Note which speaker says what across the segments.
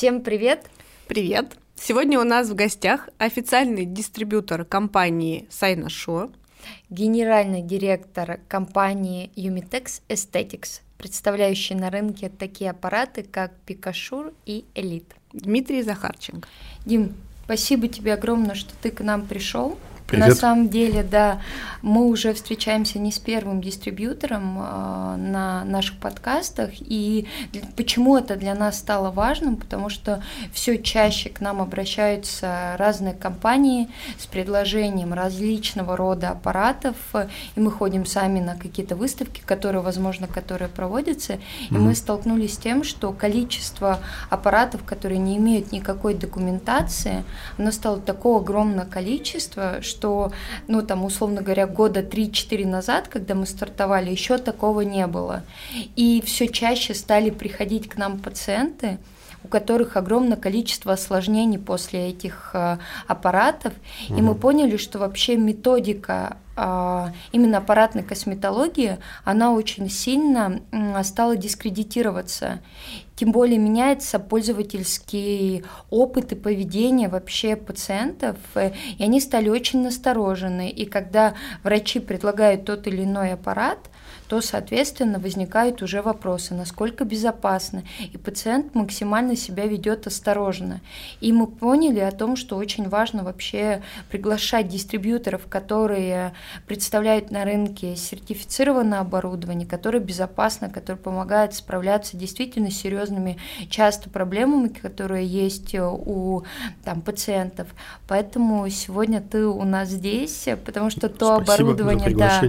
Speaker 1: Всем привет!
Speaker 2: Привет! Сегодня у нас в гостях официальный дистрибьютор компании Сайнашо,
Speaker 1: генеральный директор компании Umitex Aesthetics, представляющий на рынке такие аппараты, как Пикашур и Элит.
Speaker 2: Дмитрий Захарченко.
Speaker 1: Дим, спасибо тебе огромное, что ты к нам пришел.
Speaker 3: Привет.
Speaker 1: На самом деле, да, мы уже встречаемся не с первым дистрибьютором э, на наших подкастах. И почему это для нас стало важным? Потому что все чаще к нам обращаются разные компании с предложением различного рода аппаратов, и мы ходим сами на какие-то выставки, которые, возможно, которые проводятся, и mm-hmm. мы столкнулись с тем, что количество аппаратов, которые не имеют никакой документации, оно стало такого огромного количества, что что, ну, там, условно говоря, года 3-4 назад, когда мы стартовали, еще такого не было. И все чаще стали приходить к нам пациенты, у которых огромное количество осложнений после этих э, аппаратов. Угу. И мы поняли, что вообще методика именно аппаратной косметологии, она очень сильно стала дискредитироваться. Тем более меняется пользовательский опыт и поведение вообще пациентов, э, и они стали очень насторожены. И когда врачи предлагают тот или иной аппарат, то, соответственно, возникают уже вопросы, насколько безопасно, и пациент максимально себя ведет осторожно. И мы поняли о том, что очень важно вообще приглашать дистрибьюторов, которые представляют на рынке сертифицированное оборудование, которое безопасно, которое помогает справляться действительно с серьезными часто проблемами, которые есть у там, пациентов. Поэтому сегодня ты у нас здесь, потому что то
Speaker 3: Спасибо
Speaker 1: оборудование, да,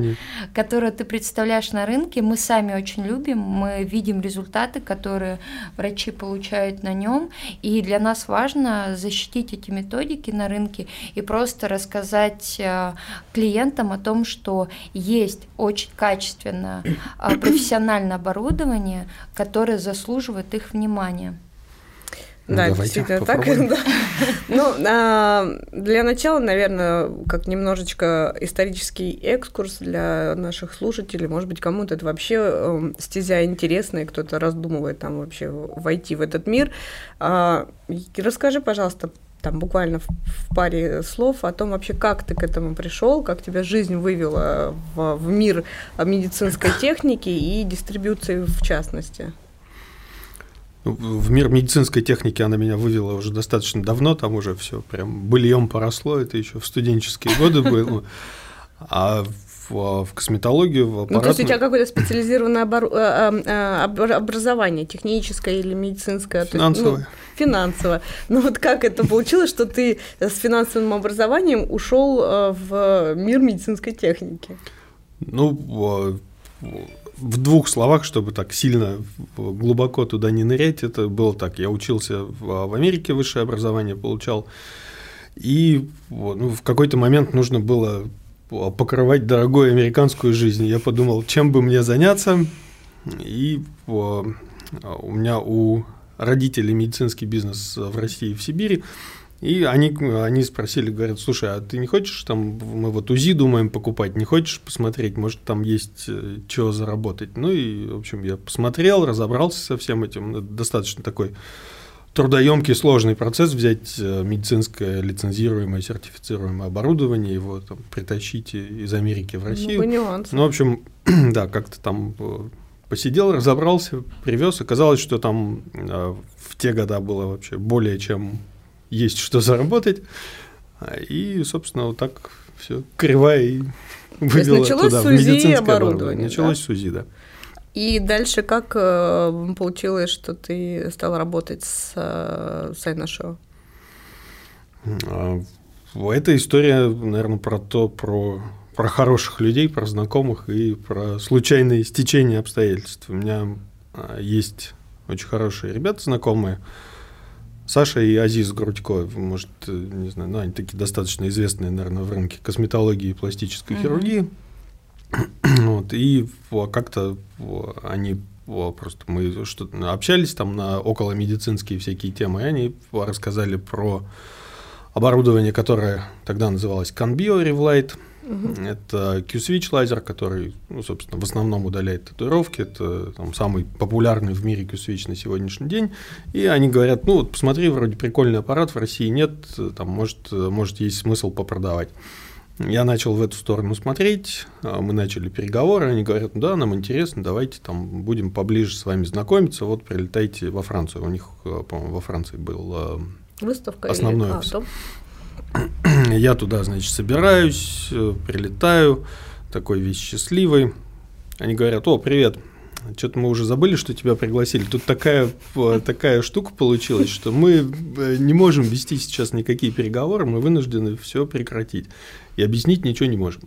Speaker 1: которое ты представляешь на рынке, мы сами очень любим, мы видим результаты, которые врачи получают на нем, и для нас важно защитить эти методики на рынке и просто рассказать э, клиентам о том, что есть очень качественное э, профессиональное оборудование, которое заслуживает их внимания.
Speaker 2: Ну, да, действительно так. Да. Ну, а, для начала, наверное, как немножечко исторический экскурс для наших слушателей. Может быть, кому-то это вообще э, стезя интересная, кто-то раздумывает там вообще войти в этот мир. А, расскажи, пожалуйста, там буквально в, в паре слов о том вообще, как ты к этому пришел, как тебя жизнь вывела в, в мир медицинской техники и дистрибуции в частности.
Speaker 3: В мир медицинской техники она меня вывела уже достаточно давно, там уже все прям быльем поросло, это еще в студенческие годы было. А в, в косметологию, в аппаратную...
Speaker 2: Ну, то есть у тебя какое-то специализированное обор... Э, э, образование, техническое или медицинское?
Speaker 3: Финансовое.
Speaker 2: Есть, ну, финансово. Ну вот как это получилось, что ты с финансовым образованием ушел э, в мир медицинской техники?
Speaker 3: Ну, в двух словах, чтобы так сильно глубоко туда не нырять, это было так. Я учился в, Америке, высшее образование получал, и ну, в какой-то момент нужно было покрывать дорогую американскую жизнь. Я подумал, чем бы мне заняться, и у меня у родителей медицинский бизнес в России, в Сибири, и они, они спросили, говорят, слушай, а ты не хочешь там, мы вот УЗИ думаем покупать, не хочешь посмотреть, может там есть э, чего заработать? Ну и, в общем, я посмотрел, разобрался со всем этим, это достаточно такой трудоемкий, сложный процесс взять э, медицинское лицензируемое, сертифицируемое оборудование, его там, притащить из Америки в Россию.
Speaker 2: Ну,
Speaker 3: ну в общем, да, как-то там э, посидел, разобрался, привез. Оказалось, что там в те года было вообще более чем есть что заработать. И, собственно, вот так все кривая и вывела
Speaker 2: началось
Speaker 3: туда,
Speaker 2: с УЗИ оборудование.
Speaker 3: Началось
Speaker 2: да?
Speaker 3: с УЗИ, да.
Speaker 2: И дальше как э, получилось, что ты стал работать с э, Сайнашоу?
Speaker 3: А, эта история, наверное, про то, про, про хороших людей, про знакомых и про случайные стечения обстоятельств. У меня а, есть очень хорошие ребята знакомые, Саша и Азиз Грудько, может, э, не знаю, ну, они такие достаточно известные, наверное, в рынке косметологии и пластической mm-hmm. хирургии. вот, и как-то они просто мы что общались там на около медицинские всякие темы, и они рассказали про оборудование, которое тогда называлось Canbio Revlight. Угу. Это Q-Switch лазер, который, ну, собственно, в основном удаляет татуировки. Это там, самый популярный в мире Q-Switch на сегодняшний день. И они говорят, ну вот посмотри, вроде прикольный аппарат, в России нет, там может, может есть смысл попродавать. Я начал в эту сторону смотреть, а, мы начали переговоры, они говорят, да, нам интересно, давайте там будем поближе с вами знакомиться, вот прилетайте во Францию. У них, а, по-моему, во Франции был а, Выставка основной или... офис. А, Я туда, значит, собираюсь, э, прилетаю, такой весь счастливый. Они говорят, о, привет, что-то мы уже забыли, что тебя пригласили. Тут такая, э, такая штука получилась, что мы э, не можем вести сейчас никакие переговоры, мы вынуждены все прекратить. И объяснить ничего не можем.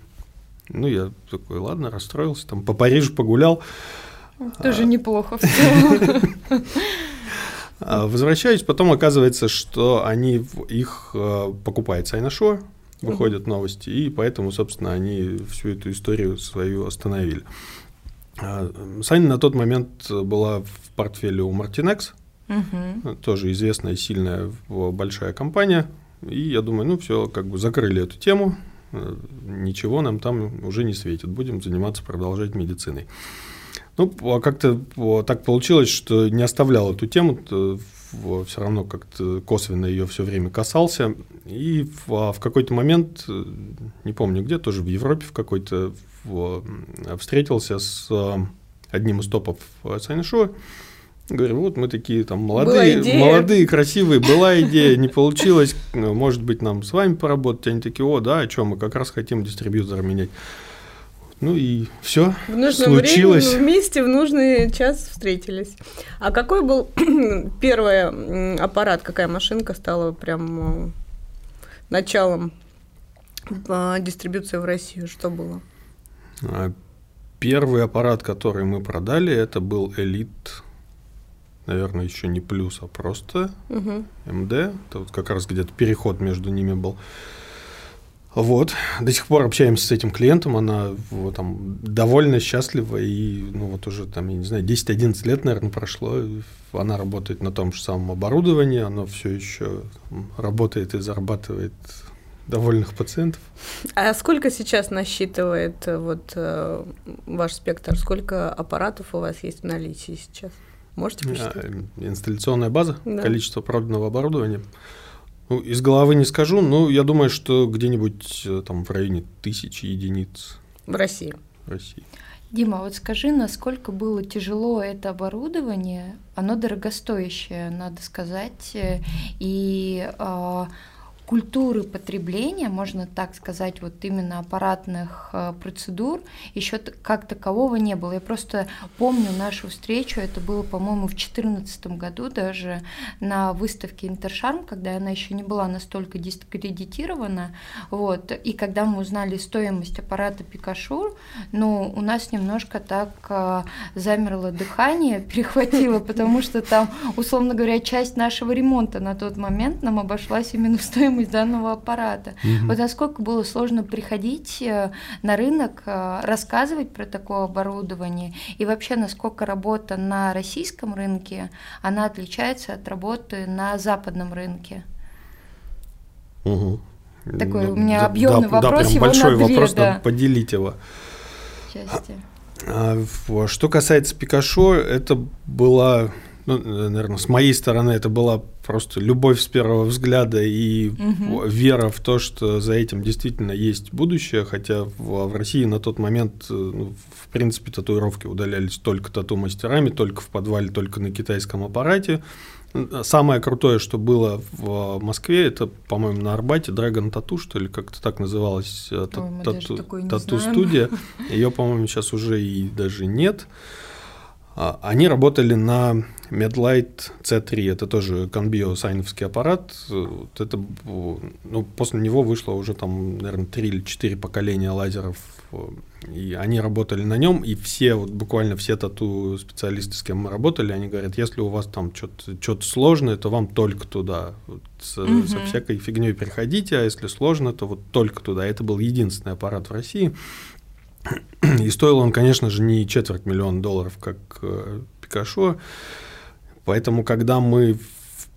Speaker 3: Ну, я такой, ладно, расстроился, там по Парижу погулял.
Speaker 1: Тоже а... неплохо
Speaker 3: возвращаюсь, потом оказывается, что они их э, покупает Сайнашо, выходят новости, и поэтому, собственно, они всю эту историю свою остановили. А, Саня на тот момент была в портфеле у Martinex, угу. тоже известная, сильная, большая компания, и я думаю, ну все, как бы закрыли эту тему, э, ничего нам там уже не светит, будем заниматься, продолжать медициной. Ну, а как-то так получилось, что не оставлял эту тему, все равно как-то косвенно ее все время касался. И в, а в какой-то момент, не помню где, тоже в Европе в какой-то, встретился с одним из топов Сайншоу. Говорю, вот мы такие там молодые, молодые, красивые, была идея, не получилось, может быть, нам с вами поработать. Они такие, о, да, о чем мы как раз хотим дистрибьютора менять. Ну и все в нужном случилось.
Speaker 2: Время, вместе в нужный час встретились. А какой был первый аппарат, какая машинка стала прям э, началом э, дистрибуции в Россию? Что было?
Speaker 3: А, первый аппарат, который мы продали, это был Элит, наверное, еще не плюс, а просто угу. МД. Это вот как раз где-то переход между ними был. Вот, до сих пор общаемся с этим клиентом, она вот, там довольно счастлива, и ну вот уже там, я не знаю, 10-11 лет, наверное, прошло, она работает на том же самом оборудовании, она все еще работает и зарабатывает довольных пациентов.
Speaker 2: А сколько сейчас насчитывает э, вот э, ваш спектр? Сколько аппаратов у вас есть в наличии сейчас? Можете посчитать?
Speaker 3: А, инсталляционная база, да. количество проданного оборудования – ну, из головы не скажу, но я думаю, что где-нибудь э, там в районе тысячи единиц.
Speaker 2: В России.
Speaker 3: В России.
Speaker 1: Дима, вот скажи, насколько было тяжело это оборудование? Оно дорогостоящее, надо сказать, э, и э, культуры потребления, можно так сказать, вот именно аппаратных э, процедур еще как такового не было. Я просто помню нашу встречу, это было, по-моему, в 2014 году даже на выставке Интершарм, когда она еще не была настолько дискредитирована, вот, и когда мы узнали стоимость аппарата Пикашу, ну, у нас немножко так э, замерло дыхание, перехватило, потому что там, условно говоря, часть нашего ремонта на тот момент нам обошлась именно в стоимость стоимость данного аппарата. Угу. Вот насколько было сложно приходить э, на рынок, э, рассказывать про такое оборудование, и вообще насколько работа на российском рынке, она отличается от работы на западном рынке?
Speaker 3: Угу.
Speaker 1: Такой у меня объемный да, вопрос,
Speaker 3: да,
Speaker 1: его
Speaker 3: большой
Speaker 1: две,
Speaker 3: вопрос,
Speaker 1: да.
Speaker 3: поделить его. Части. А, что касается Пикашо, это была ну, наверное, с моей стороны это была просто любовь с первого взгляда и угу. вера в то, что за этим действительно есть будущее, хотя в, в России на тот момент, э, ну, в принципе, татуировки удалялись только тату-мастерами, только в подвале, только на китайском аппарате. Самое крутое, что было в Москве, это, по-моему, на Арбате Dragon Tattoo, что ли, как-то так называлась э, тату-студия. Ее, по-моему, сейчас уже и даже нет. А, они работали на Medlight C3, это тоже Conbio сайновский аппарат. Вот это, ну, после него вышло уже там, наверное, 3 или 4 поколения лазеров. И они работали на нем, и все, вот буквально все тату-специалисты, с кем мы работали, они говорят, если у вас там что-то сложное, то вам только туда. Вот с, угу. со всякой фигней приходите, а если сложно, то вот только туда. Это был единственный аппарат в России. И стоил он, конечно же, не четверть миллиона долларов, как э, Пикашо. Поэтому, когда мы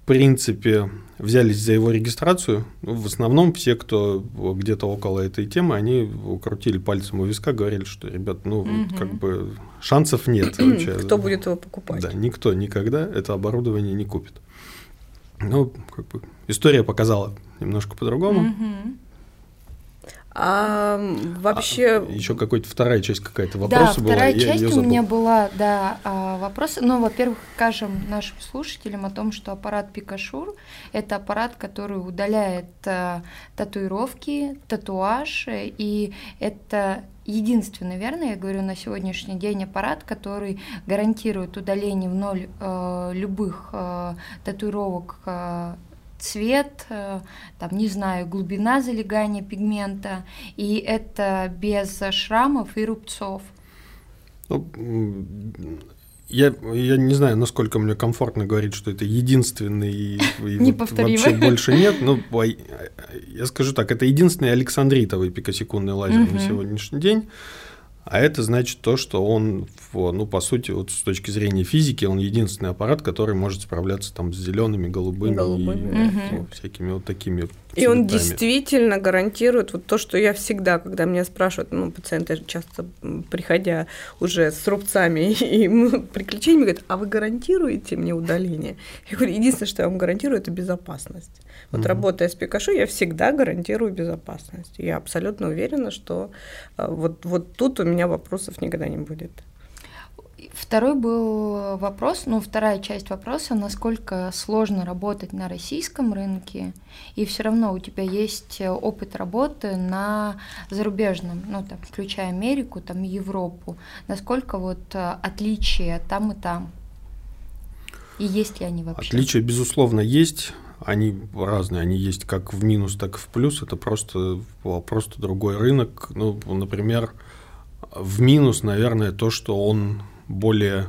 Speaker 3: принципе, взялись за его регистрацию. Ну, в основном все, кто где-то около этой темы, они крутили пальцем у виска, говорили, что, ребят, ну, угу. как бы шансов нет.
Speaker 2: Кто будет его покупать?
Speaker 3: Да, никто никогда это оборудование не купит. Ну, как бы история показала немножко по-другому. Угу.
Speaker 2: А вообще...
Speaker 3: А, еще какой-то вторая часть какая-то вопроса
Speaker 1: была. Да, вторая часть у меня была, да, а, вопрос. Ну, во-первых, скажем нашим слушателям о том, что аппарат Пикашур – это аппарат, который удаляет а, татуировки, татуаж, и это единственный, верно, я говорю, на сегодняшний день аппарат, который гарантирует удаление в ноль э, любых э, татуировок э, цвет, э, там, не знаю, глубина залегания пигмента, и это без шрамов и рубцов.
Speaker 3: Ну, я, я не знаю, насколько мне комфортно говорить, что это единственный и, и вот вообще больше нет. Но я скажу так, это единственный александритовый пикосекундный лазер на сегодняшний день. А это значит то, что он, ну, по сути, вот с точки зрения физики, он единственный аппарат, который может справляться там с зелеными, голубыми, голубыми. и угу. всякими вот такими.
Speaker 2: И он действительно гарантирует вот то, что я всегда, когда меня спрашивают, ну, пациенты часто приходя уже с рубцами и приключениями, говорят, а вы гарантируете мне удаление? Я говорю, единственное, что я вам гарантирую, это безопасность. Вот угу. работая с Пикашу, я всегда гарантирую безопасность. Я абсолютно уверена, что э, вот, вот тут у меня вопросов никогда не будет.
Speaker 1: Второй был вопрос, ну, вторая часть вопроса, насколько сложно работать на российском рынке, и все равно у тебя есть опыт работы на зарубежном, ну, там, включая Америку, там, Европу. Насколько вот э, отличия там и там? И есть ли они вообще?
Speaker 3: Отличия, безусловно, есть они разные, они есть как в минус, так и в плюс. Это просто, просто другой рынок. Ну, например, в минус, наверное, то, что он более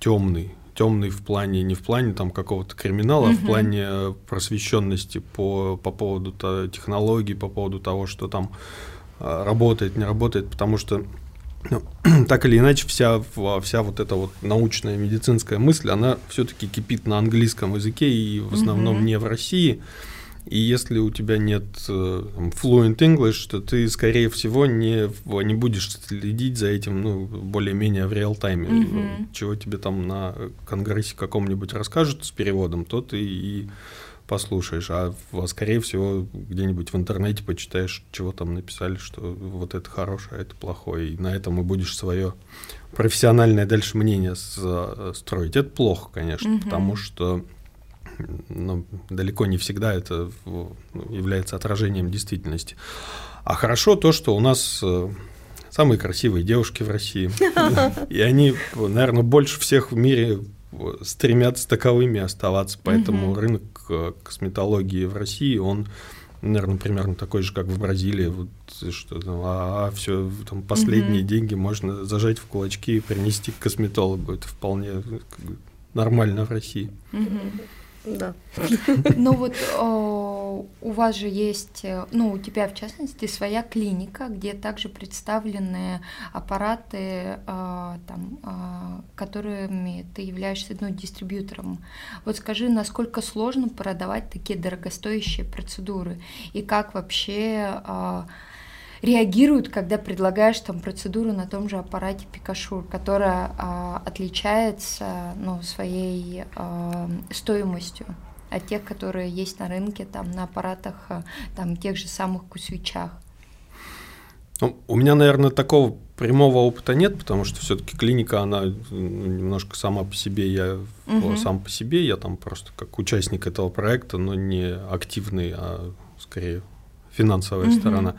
Speaker 3: темный. Темный в плане, не в плане там какого-то криминала, угу. а в плане просвещенности по, по поводу технологий, по поводу того, что там а, работает, не работает, потому что ну, так или иначе, вся, вся вот эта вот научная медицинская мысль, она все-таки кипит на английском языке и в основном mm-hmm. не в России. И если у тебя нет э, там, fluent English, то ты, скорее всего, не, не будешь следить за этим ну, более-менее в реал-тайме. Mm-hmm. Чего тебе там на конгрессе каком-нибудь расскажут с переводом, то ты и послушаешь, а скорее всего где-нибудь в интернете почитаешь, чего там написали, что вот это хорошее, а это плохое, и на этом и будешь свое профессиональное дальше мнение строить. Это плохо, конечно, угу. потому что ну, далеко не всегда это ну, является отражением действительности. А хорошо то, что у нас э, самые красивые девушки в России. И они, наверное, больше всех в мире стремятся таковыми оставаться. Поэтому угу. рынок э, косметологии в России, он, наверное, примерно такой же, как в Бразилии. Вот, что там, а, а все, там последние угу. деньги можно зажать в кулачки и принести к косметологу. Это вполне нормально в России.
Speaker 2: Угу. Да.
Speaker 1: Ну вот у вас же есть, э, ну у тебя в частности своя клиника, где также представлены аппараты, а, там, которыми ты являешься ну, дистрибьютором. Вот скажи, насколько сложно продавать такие дорогостоящие процедуры и как вообще реагируют, когда предлагаешь там процедуру на том же аппарате Пикашур, которая а, отличается ну, своей а, стоимостью от тех, которые есть на рынке, там на аппаратах, а, там тех же самых кусвичах.
Speaker 3: Ну, у меня, наверное, такого прямого опыта нет, потому что все-таки клиника, она немножко сама по себе, я угу. сам по себе, я там просто как участник этого проекта, но не активный, а скорее финансовая угу. сторона.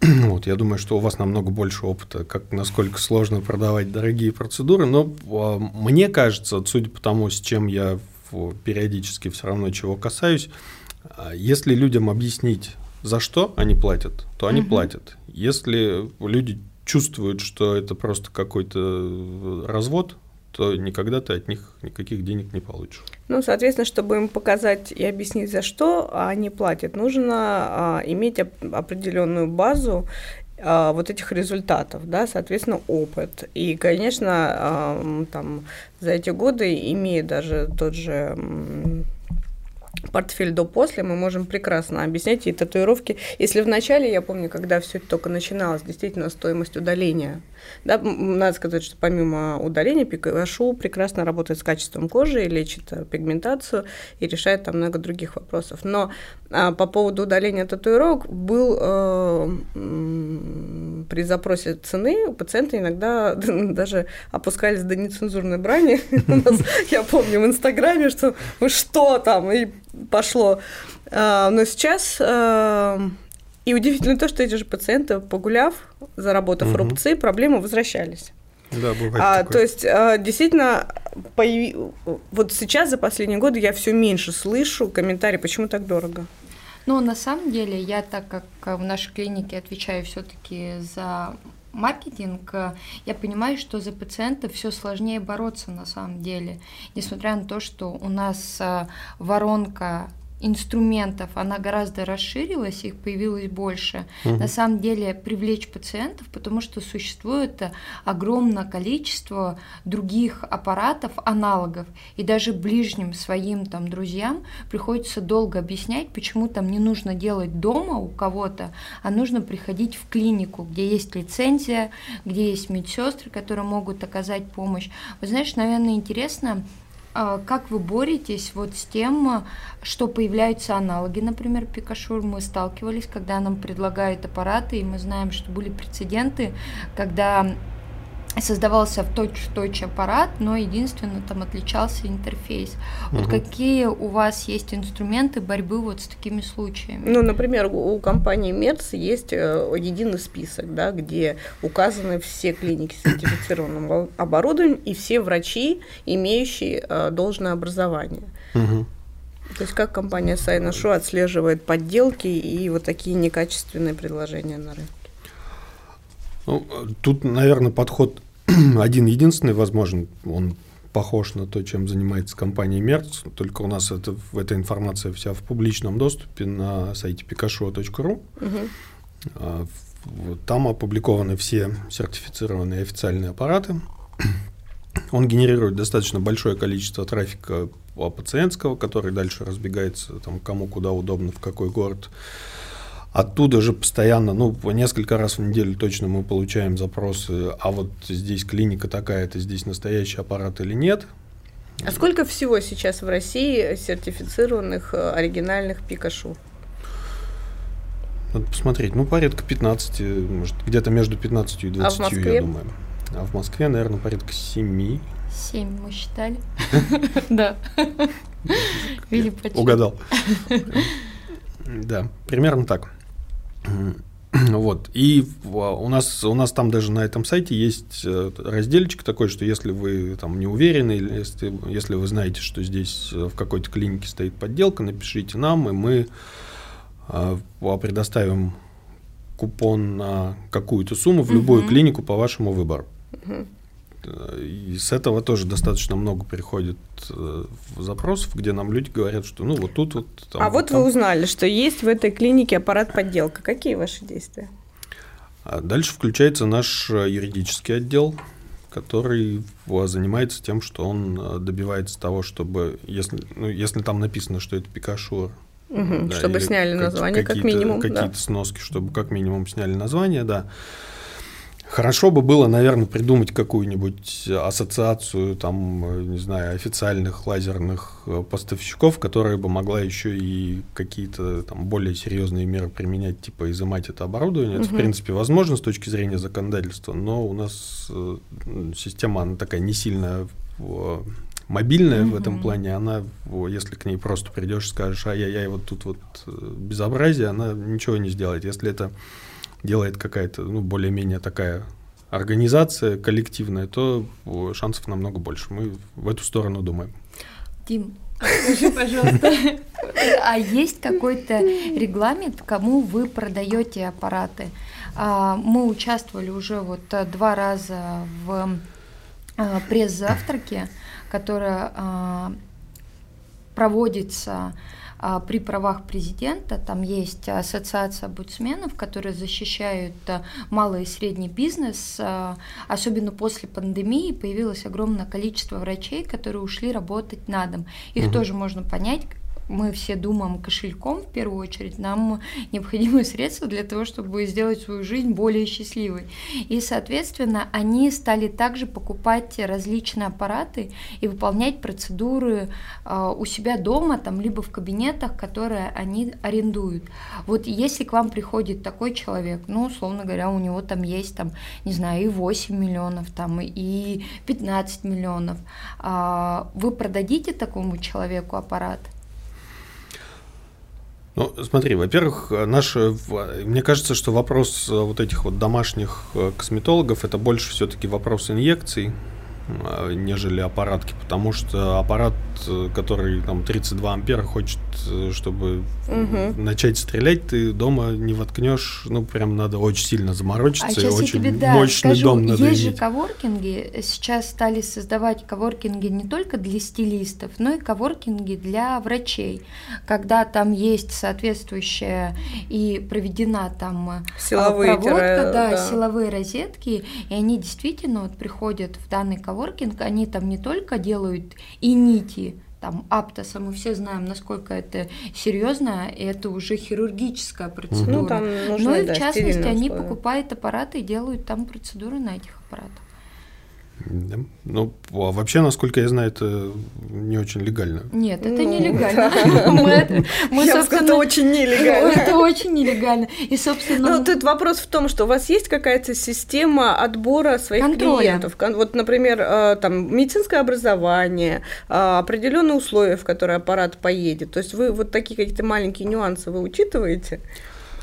Speaker 3: Вот, я думаю, что у вас намного больше опыта, как насколько сложно продавать дорогие процедуры, но а, мне кажется, судя по тому, с чем я периодически все равно чего касаюсь, а, если людям объяснить, за что они платят, то они угу. платят. Если люди чувствуют, что это просто какой-то развод, то никогда ты от них никаких денег не получишь.
Speaker 2: Ну, соответственно, чтобы им показать и объяснить, за что они платят, нужно а, иметь оп- определенную базу а, вот этих результатов, да, соответственно, опыт. И, конечно, а, там за эти годы, имея даже тот же портфель до-после, мы можем прекрасно объяснять и татуировки. Если в начале, я помню, когда все только начиналось, действительно стоимость удаления. Да, надо сказать, что помимо удаления Пикашу прекрасно работает с качеством кожи, лечит э, пигментацию и решает там много других вопросов. Но а, по поводу удаления татуировок был э, при запросе цены у пациента иногда даже опускались до нецензурной брани. Я помню в Инстаграме, что вы что там, и пошло. А, но сейчас э, и удивительно то, что эти же пациенты, погуляв, заработав угу. рубцы, проблемы возвращались.
Speaker 3: Да, бывает
Speaker 2: а, такое. То есть, а, действительно, появи... вот сейчас, за последние годы, я все меньше слышу комментарии, почему так дорого.
Speaker 1: Ну, на самом деле, я так как в нашей клинике отвечаю все-таки за маркетинг, я понимаю, что за пациентов все сложнее бороться на самом деле. Несмотря на то, что у нас а, воронка инструментов, она гораздо расширилась, их появилось больше. Угу. На самом деле привлечь пациентов, потому что существует огромное количество других аппаратов, аналогов, и даже ближним своим там друзьям приходится долго объяснять, почему там не нужно делать дома у кого-то, а нужно приходить в клинику, где есть лицензия, где есть медсестры, которые могут оказать помощь. Вы знаешь, наверное, интересно, как вы боретесь вот с тем, что появляются аналоги, например, Пикашур? Мы сталкивались, когда нам предлагают аппараты, и мы знаем, что были прецеденты, когда создавался в точь-в-точь аппарат, но единственно там отличался интерфейс. Вот угу. какие у вас есть инструменты борьбы вот с такими случаями?
Speaker 2: Ну, например, у компании Мерц есть э, единый список, да, где указаны все клиники с сертифицированным оборудованием и все врачи, имеющие э, должное образование. Угу. То есть как компания Сайнашу отслеживает подделки и вот такие некачественные предложения на рынке?
Speaker 3: Ну, тут, наверное, подход один единственный возможен. Он похож на то, чем занимается компания Мерц, только у нас это, эта информация вся в публичном доступе на сайте pikachu.ru. Угу. Там опубликованы все сертифицированные официальные аппараты. Он генерирует достаточно большое количество трафика пациентского, который дальше разбегается там, кому куда удобно, в какой город. Оттуда же постоянно, ну, по несколько раз в неделю точно мы получаем запросы, а вот здесь клиника такая-то, здесь настоящий аппарат или нет.
Speaker 2: А сколько всего сейчас в России сертифицированных э, оригинальных Пикашу?
Speaker 3: Надо посмотреть. Ну, порядка 15, может, где-то между 15 и 20, а я думаю. А в Москве, наверное, порядка 7.
Speaker 1: 7 мы считали. Да.
Speaker 3: Угадал. Да, примерно так. Вот. И у нас, у нас там даже на этом сайте есть э, разделчик такой, что если вы там не уверены, или если, если вы знаете, что здесь э, в какой-то клинике стоит подделка, напишите нам, и мы э, предоставим купон на какую-то сумму в любую клинику по вашему выбору. И с этого тоже достаточно много приходит э, запросов, где нам люди говорят, что ну вот тут вот.
Speaker 2: Там, а вот, вот вы узнали, что есть в этой клинике аппарат подделка. Какие ваши действия?
Speaker 3: А дальше включается наш э, юридический отдел, который занимается тем, что он э, добивается того, чтобы, если, ну, если там написано, что это Пикашу,
Speaker 2: угу, да, чтобы сняли название, как минимум.
Speaker 3: Какие-то да. сноски, чтобы как минимум сняли название, да. Хорошо бы было, наверное, придумать какую-нибудь ассоциацию, там, не знаю, официальных лазерных э, поставщиков, которая бы могла еще и какие-то там более серьезные меры применять, типа изымать это оборудование. Угу. Это, в принципе, возможно с точки зрения законодательства, но у нас э, система, она такая не сильно э, мобильная угу. в этом плане, она, если к ней просто придешь и скажешь, ай-яй-яй, вот тут вот безобразие, она ничего не сделает. Если это делает какая-то, ну, более-менее такая организация коллективная, то шансов намного больше. Мы в эту сторону думаем.
Speaker 1: Дим, скажи, пожалуйста, а есть какой-то регламент, кому вы продаете аппараты? А, мы участвовали уже вот два раза в а, пресс-завтраке, которая проводится а, при правах президента. Там есть ассоциация омбудсменов, которые защищают а, малый и средний бизнес. А, особенно после пандемии появилось огромное количество врачей, которые ушли работать на дом. Их угу. тоже можно понять, мы все думаем кошельком в первую очередь, нам необходимы средства для того, чтобы сделать свою жизнь более счастливой. И, соответственно, они стали также покупать различные аппараты и выполнять процедуры э, у себя дома, там, либо в кабинетах, которые они арендуют. Вот если к вам приходит такой человек, ну, условно говоря, у него там есть, там, не знаю, и 8 миллионов, там, и 15 миллионов, э, вы продадите такому человеку аппарат?
Speaker 3: Ну, смотри, во-первых, наш, мне кажется, что вопрос вот этих вот домашних э, косметологов это больше все-таки вопрос инъекций, нежели аппаратки, потому что аппарат, э, который там 32 ампера хочет, э, чтобы угу. начать стрелять, ты дома не воткнешь, ну прям надо очень сильно заморочиться, а и очень тебе, да, мощный скажу, дом надо
Speaker 1: Есть иметь. же коворкинги, сейчас стали создавать коворкинги не только для стилистов, но и коворкинги для врачей, когда там есть соответствующая и проведена там а,
Speaker 2: силовые
Speaker 1: проводка, да, да, силовые розетки, и они действительно вот приходят в данный коворкинг коворкинг, они там не только делают и нити, там аптоса, мы все знаем, насколько это серьезно, и это уже хирургическая процедура. Ну, там нужно, ну и да, в частности они покупают аппараты и делают там процедуры на этих аппаратах.
Speaker 3: Да. Ну, а вообще, насколько я знаю, это не очень легально.
Speaker 1: Нет, это ну, нелегально.
Speaker 2: Мы, я собственно, это очень нелегально.
Speaker 1: Это очень нелегально. И, собственно...
Speaker 2: Ну, тут вопрос в том, что у вас есть какая-то система отбора своих клиентов. Вот, например, э, там, медицинское образование, э, определенные условия, в которые аппарат поедет. То есть вы вот такие какие-то маленькие нюансы вы учитываете?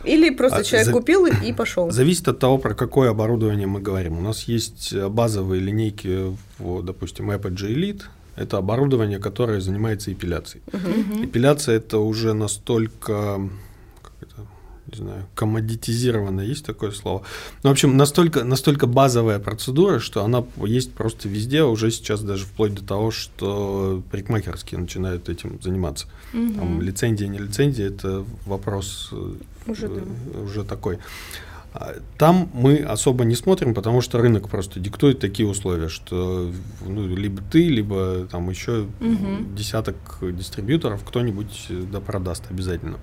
Speaker 2: Или просто а, человек за... купил и пошел?
Speaker 3: Зависит от того, про какое оборудование мы говорим. У нас есть базовые линейки, вот, допустим, Apogee Elite. Это оборудование, которое занимается эпиляцией. Угу. Эпиляция это уже настолько не знаю, коммодитизировано, есть такое слово. Ну, в общем, настолько, настолько базовая процедура, что она есть просто везде, уже сейчас даже вплоть до того, что парикмахерские начинают этим заниматься. Угу. Там, лицензия, не лицензия, это вопрос э, уже, да. уже такой. А, там мы особо не смотрим, потому что рынок просто диктует такие условия, что ну, либо ты, либо там еще угу. десяток дистрибьюторов кто-нибудь да продаст обязательно.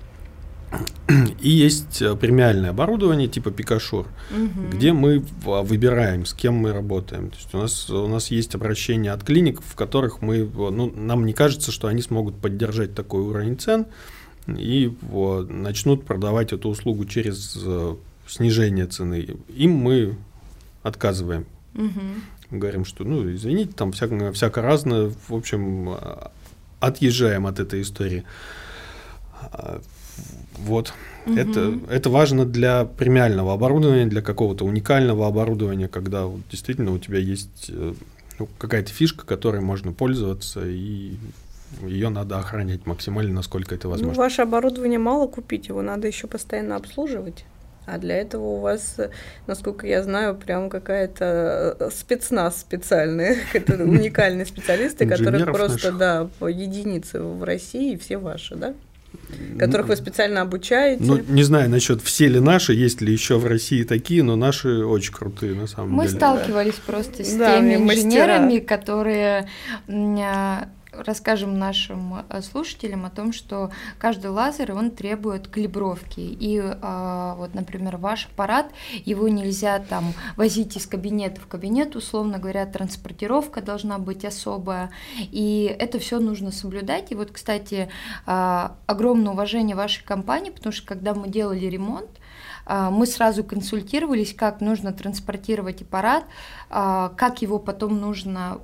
Speaker 3: И есть э, премиальное оборудование типа Пикашур, угу. где мы выбираем, с кем мы работаем. То есть у нас, у нас есть обращения от клиник, в которых мы, ну, нам не кажется, что они смогут поддержать такой уровень цен и начнут продавать эту услугу через э, снижение цены. Им мы отказываем. Угу. Говорим, что, ну, извините, там всяко, всяко разное. В общем, э, отъезжаем от этой истории. А, вот. Угу. Это, это важно для премиального оборудования, для какого-то уникального оборудования, когда вот, действительно у тебя есть э, ну, какая-то фишка, которой можно пользоваться, и ее надо охранять максимально, насколько это возможно.
Speaker 2: Ну, ваше оборудование мало купить, его надо еще постоянно обслуживать. А для этого у вас, насколько я знаю, прям какая-то э, спецназ специальный, это уникальные специалисты, которые просто, да, по единице в России, все ваши, да? которых вы специально обучаете?
Speaker 3: Ну, не знаю насчет все ли наши, есть ли еще в России такие, но наши очень крутые на самом
Speaker 1: Мы
Speaker 3: деле.
Speaker 1: Мы сталкивались просто с да, теми инженерами, мастера. которые а, расскажем нашим э, слушателям о том, что каждый лазер, он требует калибровки. И а, вот, например, ваш аппарат, его нельзя там возить из кабинета в кабинет, условно говоря, транспортировка должна быть особая. И это все нужно соблюдать. И вот, кстати, а, огромное уважение вашей компании, потому что когда мы делали ремонт, а, мы сразу консультировались, как нужно транспортировать аппарат, как его потом нужно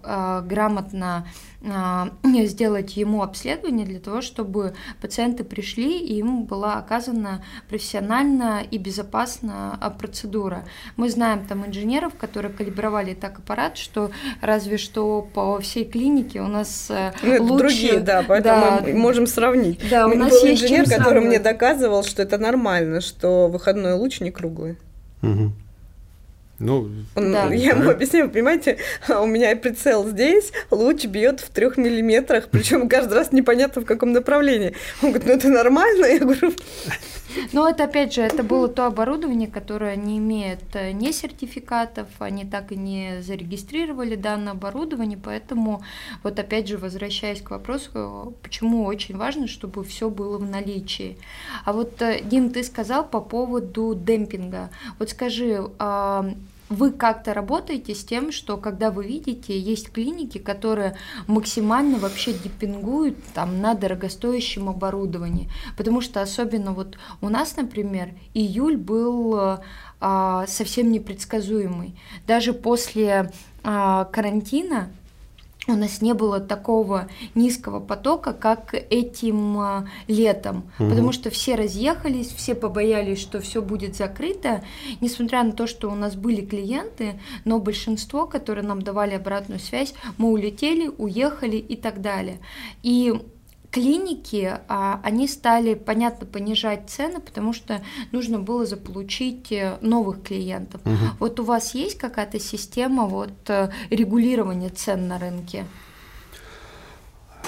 Speaker 1: грамотно а, сделать ему обследование для того, чтобы пациенты пришли и ему была оказана профессиональная и безопасная а, процедура. Мы знаем там инженеров, которые калибровали так аппарат, что разве что по всей клинике у нас э, ну, лучше...
Speaker 2: Другие, да, поэтому да, мы можем сравнить.
Speaker 1: Да, у нас
Speaker 2: был есть инженер, который сравнивать. мне доказывал, что это нормально, что выходной луч не круглый. Угу.
Speaker 3: Ну,
Speaker 2: да. Я ему объясняю, понимаете, у меня прицел здесь, луч бьет в трех миллиметрах, причем каждый раз непонятно в каком направлении. Он говорит, ну это нормально? Я говорю,
Speaker 1: но это, опять же, это было то оборудование, которое не имеет э, ни сертификатов, они так и не зарегистрировали данное оборудование, поэтому вот опять же, возвращаясь к вопросу, почему очень важно, чтобы все было в наличии. А вот, э, Дим, ты сказал по поводу демпинга. Вот скажи, а, вы как-то работаете с тем, что когда вы видите, есть клиники, которые максимально вообще депингуют там на дорогостоящем оборудовании, потому что особенно вот у нас, например, июль был а, совсем непредсказуемый. Даже после а, карантина у нас не было такого низкого потока, как этим а, летом, угу. потому что все разъехались, все побоялись, что все будет закрыто, несмотря на то, что у нас были клиенты, но большинство, которые нам давали обратную связь, мы улетели, уехали и так далее. И клиники, а, они стали, понятно, понижать цены, потому что нужно было заполучить э, новых клиентов. Угу. Вот у вас есть какая-то система вот, э, регулирования цен на рынке?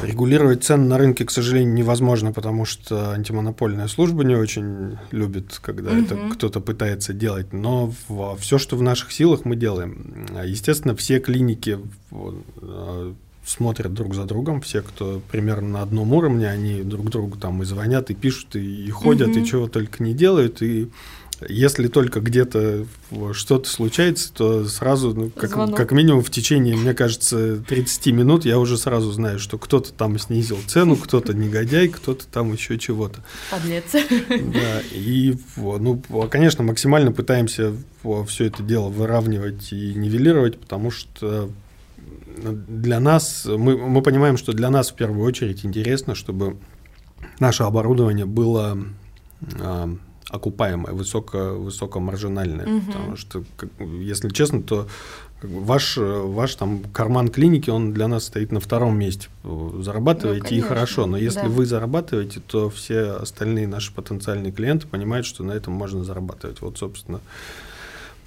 Speaker 3: Регулировать цены на рынке, к сожалению, невозможно, потому что антимонопольная служба не очень любит, когда угу. это кто-то пытается делать. Но все, что в наших силах, мы делаем. Естественно, все клиники э, смотрят друг за другом, все, кто примерно на одном уровне, они друг другу там и звонят, и пишут, и, и ходят, mm-hmm. и чего только не делают, и если только где-то что-то случается, то сразу, ну, как, как минимум в течение, мне кажется, 30 минут я уже сразу знаю, что кто-то там снизил цену, кто-то негодяй, кто-то там еще чего-то.
Speaker 1: Подлец.
Speaker 3: Да, и, ну, конечно, максимально пытаемся все это дело выравнивать и нивелировать, потому что для нас, мы, мы понимаем, что для нас в первую очередь интересно, чтобы наше оборудование было э, окупаемое, высоко, высокомаржинальное. Угу. Потому что, как, если честно, то ваш, ваш там карман клиники, он для нас стоит на втором месте. Зарабатываете ну, и хорошо, но если да. вы зарабатываете, то все остальные наши потенциальные клиенты понимают, что на этом можно зарабатывать. Вот, собственно,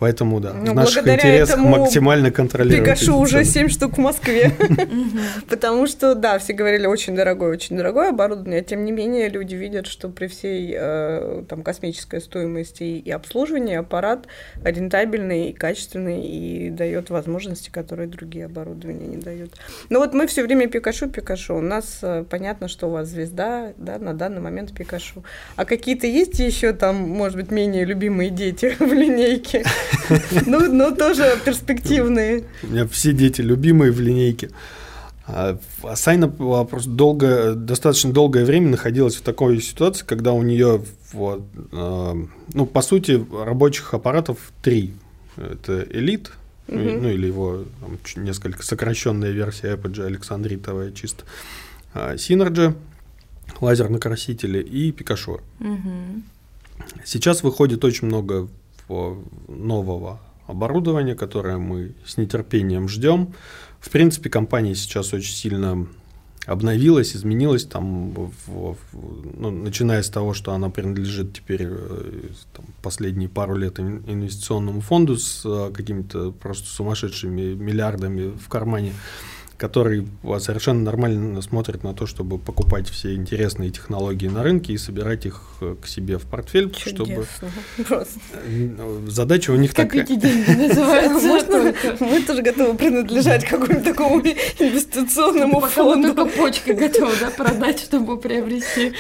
Speaker 3: Поэтому, да,
Speaker 2: Но в наших интересах максимально контролировать. Пикашу уже 7 штук в Москве. Потому что, да, все говорили, очень дорогое, очень дорогое оборудование, тем не менее люди видят, что при всей э, там космической стоимости и обслуживания аппарат рентабельный и качественный и дает возможности, которые другие оборудования не дают. Но вот мы все время Пикашу, Пикашу. У нас э, понятно, что у вас звезда, да, на данный момент Пикашу. А какие-то есть еще там, может быть, менее любимые дети в линейке? Ну, ну, тоже перспективные.
Speaker 3: У меня все дети любимые в линейке. А, а Сайна просто долго, достаточно долгое время находилась в такой ситуации, когда у нее, вот, а, ну, по сути, рабочих аппаратов три. Это Элит, угу. ну, или его там, несколько сокращенная версия Apogee Александритовая чисто, Synergy, лазерно-красители и Пикашор. Угу. Сейчас выходит очень много нового оборудования, которое мы с нетерпением ждем. В принципе, компания сейчас очень сильно обновилась, изменилась, там, в, в, ну, начиная с того, что она принадлежит теперь э, там, последние пару лет инвестиционному фонду с э, какими-то просто сумасшедшими миллиардами в кармане который совершенно нормально смотрит на то, чтобы покупать все интересные технологии на рынке и собирать их э, к себе в портфель, Чудесно. чтобы Просто. Э, задача у них такая. деньги
Speaker 2: называется. Мы тоже готовы принадлежать какому-то такому инвестиционному фонду.
Speaker 1: Пока мы только почкой готовы продать, чтобы приобрести.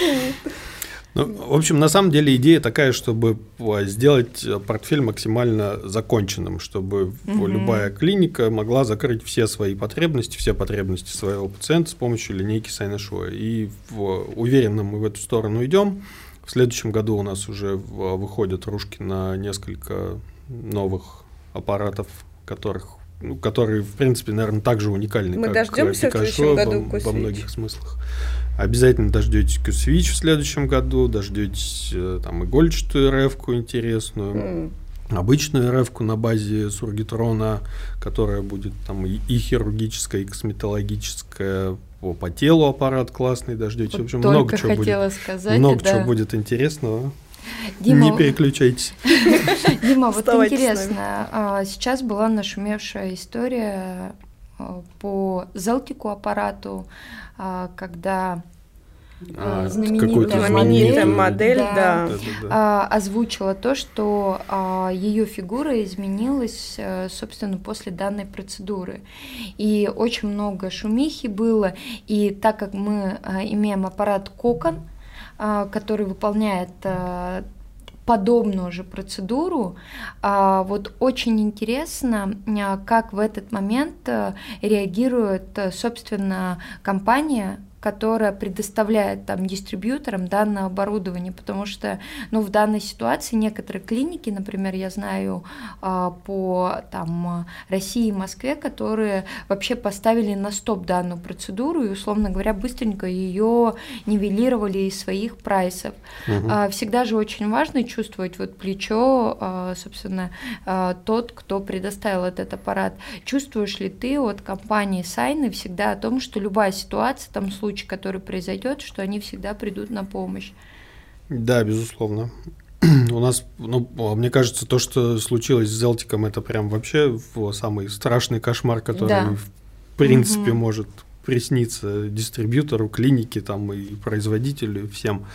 Speaker 3: Ну, в общем, на самом деле идея такая, чтобы сделать портфель максимально законченным, чтобы угу. любая клиника могла закрыть все свои потребности, все потребности своего пациента с помощью линейки Сайнашуа. И уверенно мы в эту сторону идем. В следующем году у нас уже выходят ружки на несколько новых аппаратов, которых ну, которые, в принципе, наверное, также уникальны,
Speaker 2: Мы как дождемся Пикашо в следующем году
Speaker 3: во, во многих смыслах. Обязательно дождетесь Q-Switch в следующем году, дождетесь э, там игольчатую рф интересную. Mm. Обычную рф на базе сургитрона, которая будет там и, и хирургическая, и косметологическая, по, по телу аппарат классный, дождетесь.
Speaker 1: Вот в общем, много чего будет. Сказать,
Speaker 3: много да. чего будет интересного. Дима, не переключайтесь.
Speaker 1: Дима, вот интересно, а, сейчас была нашумевшая история по Зелтику аппарату, а, когда
Speaker 2: а, знаменитая, знаменитая модель, модель да, да. Да,
Speaker 1: да, озвучила то, что ее фигура изменилась, э, собственно, после данной процедуры. И очень много шумихи было. И так как мы имеем аппарат Кокон, который выполняет подобную же процедуру. А, вот очень интересно, а, как в этот момент э, реагирует, э, собственно, компания, которая предоставляет там дистрибьюторам данное оборудование, потому что, ну, в данной ситуации некоторые клиники, например, я знаю а, по там России и Москве, которые вообще поставили на стоп данную процедуру и, условно говоря, быстренько ее нивелировали из своих прайсов. Угу. Всегда же очень важно чувствовать вот плечо, а, собственно, тот, кто предоставил этот аппарат. Чувствуешь ли ты от компании Сайны всегда о том, что любая ситуация, там случай случай, который произойдет, что они всегда придут на помощь.
Speaker 3: Да, безусловно. У нас, ну, мне кажется, то, что случилось с Зелтиком, это прям вообще самый страшный кошмар, который, да. в принципе, угу. может присниться дистрибьютору, клинике там и производителю, всем.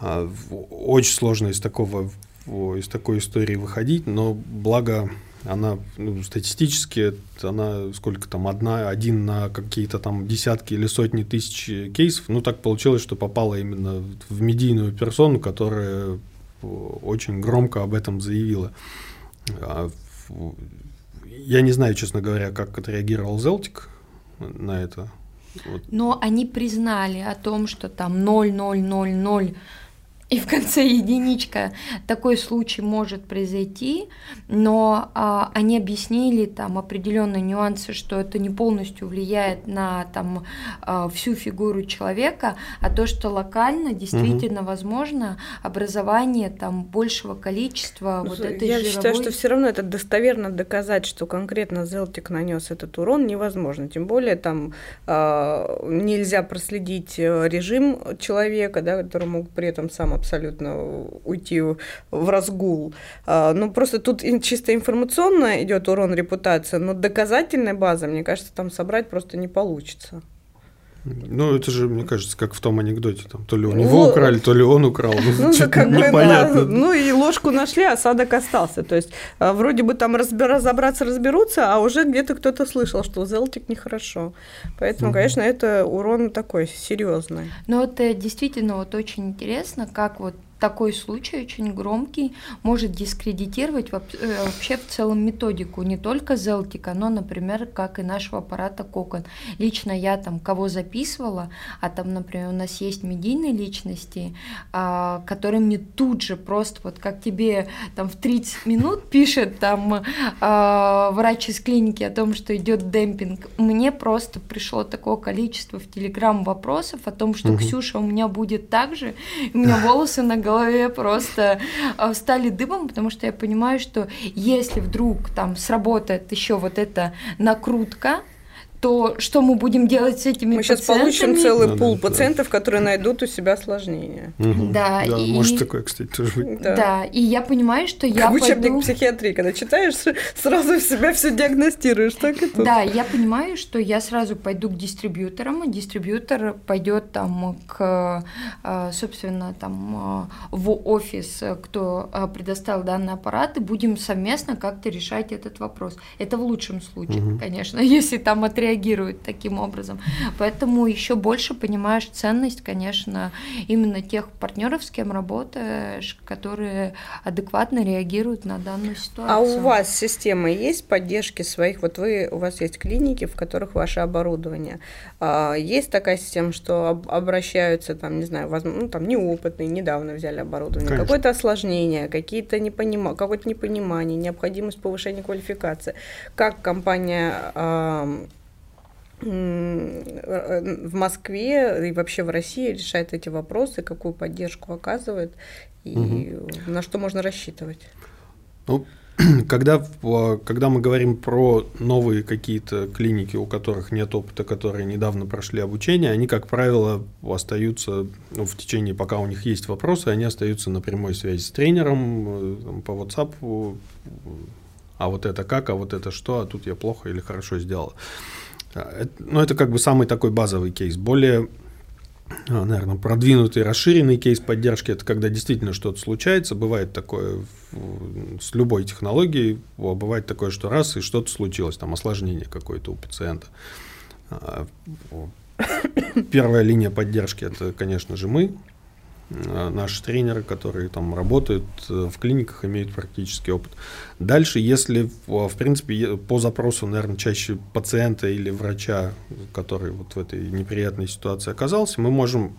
Speaker 3: А, очень сложно из такого из такой истории выходить, но благо она ну, статистически, она сколько там, одна, один на какие-то там десятки или сотни тысяч кейсов, ну так получилось, что попала именно в медийную персону, которая очень громко об этом заявила. А я не знаю, честно говоря, как отреагировал Зелтик на это.
Speaker 1: Вот. Но они признали о том, что там 0,000 и в конце единичка. Такой случай может произойти, но а, они объяснили там определенные нюансы, что это не полностью влияет на там а, всю фигуру человека, а то, что локально действительно угу. возможно образование там большего количества
Speaker 2: ну, вот этой Я жировой... считаю, что все равно это достоверно доказать, что конкретно Зелтик нанес этот урон невозможно. Тем более там а, нельзя проследить э, режим человека, да, который мог при этом сам абсолютно уйти в разгул. А, ну, просто тут чисто информационно идет урон репутации, но доказательной базы, мне кажется, там собрать просто не получится.
Speaker 3: Ну, это же, мне кажется, как в том анекдоте, там, то ли у него ну, украли, то ли он украл, ну, ну
Speaker 2: как бы, непонятно. Да. Ну, и ложку нашли, а осадок остался. То есть, а, вроде бы там разобраться, разберутся, а уже где-то кто-то слышал, что Зелтик нехорошо. Поэтому, угу. конечно, это урон такой серьезный.
Speaker 1: Но это действительно вот очень интересно, как вот такой случай очень громкий может дискредитировать э, вообще в целом методику не только Зелтика, но, например, как и нашего аппарата Кокон. Лично я там кого записывала, а там, например, у нас есть медийные личности, а, которые мне тут же просто вот как тебе там в 30 минут пишет там а, врач из клиники о том, что идет демпинг, мне просто пришло такое количество в Телеграм вопросов о том, что угу. Ксюша у меня будет так же, у меня волосы на голове голове просто а, стали дыбом, потому что я понимаю, что если вдруг там сработает еще вот эта накрутка, то что мы будем делать с этими
Speaker 2: мы пациентами? Мы сейчас получим целый пул да, пациентов, да. которые найдут у себя осложнения.
Speaker 3: Угу. Да, да и... может такое, кстати, тоже быть.
Speaker 1: Да. да, и я понимаю, что я как
Speaker 2: учебник пойду... психиатрии, когда читаешь, сразу в себя все диагностируешь, так и тут.
Speaker 1: Да, я понимаю, что я сразу пойду к дистрибьюторам, и дистрибьютор пойдет там к, а, собственно, там а, в офис, кто а, предоставил данный аппарат, и будем совместно как-то решать этот вопрос. Это в лучшем случае, угу. конечно, если там отреагируют реагируют таким образом. Поэтому еще больше понимаешь ценность, конечно, именно тех партнеров, с кем работаешь, которые адекватно реагируют на данную ситуацию.
Speaker 2: А у вас система есть поддержки своих? Вот вы, у вас есть клиники, в которых ваше оборудование. А, есть такая система, что обращаются, там, не знаю, возможно, ну, там, неопытные, недавно взяли оборудование, какое-то осложнение, какие-то непонима... какое-то непонимание, необходимость повышения квалификации. Как компания в Москве и вообще в России решает эти вопросы, какую поддержку оказывает и угу. на что можно рассчитывать?
Speaker 3: Ну, когда, когда мы говорим про новые какие-то клиники, у которых нет опыта, которые недавно прошли обучение, они, как правило, остаются ну, в течение, пока у них есть вопросы, они остаются на прямой связи с тренером э, по WhatsApp, а вот это как, а вот это что, а тут я плохо или хорошо сделал. А, ну, это как бы самый такой базовый кейс. Более а, наверное, продвинутый, расширенный кейс поддержки – это когда действительно что-то случается. Бывает такое с любой технологией, бывает такое, что раз и что-то случилось, там осложнение какое-то у пациента. А, первая линия поддержки – это, конечно же, мы, наши тренеры, которые там работают э, в клиниках, имеют практический опыт. Дальше, если, в принципе, по запросу, наверное, чаще пациента или врача, который вот в этой неприятной ситуации оказался, мы можем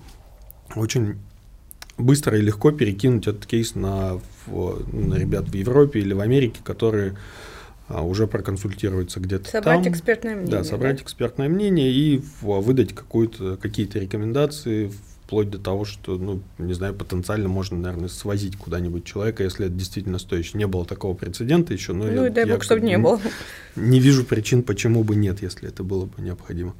Speaker 3: очень быстро и легко перекинуть этот кейс на, на ребят в Европе или в Америке, которые уже проконсультируются где-то
Speaker 2: собрать там. экспертное мнение.
Speaker 3: Да, собрать да? экспертное мнение и выдать какие-то рекомендации вплоть до того, что, ну, не знаю, потенциально можно, наверное, свозить куда-нибудь человека, если это действительно стоящий. Не было такого прецедента еще, но
Speaker 2: ну, я, и дай бог, чтобы не было.
Speaker 3: Не вижу причин, почему бы нет, если это было бы необходимо.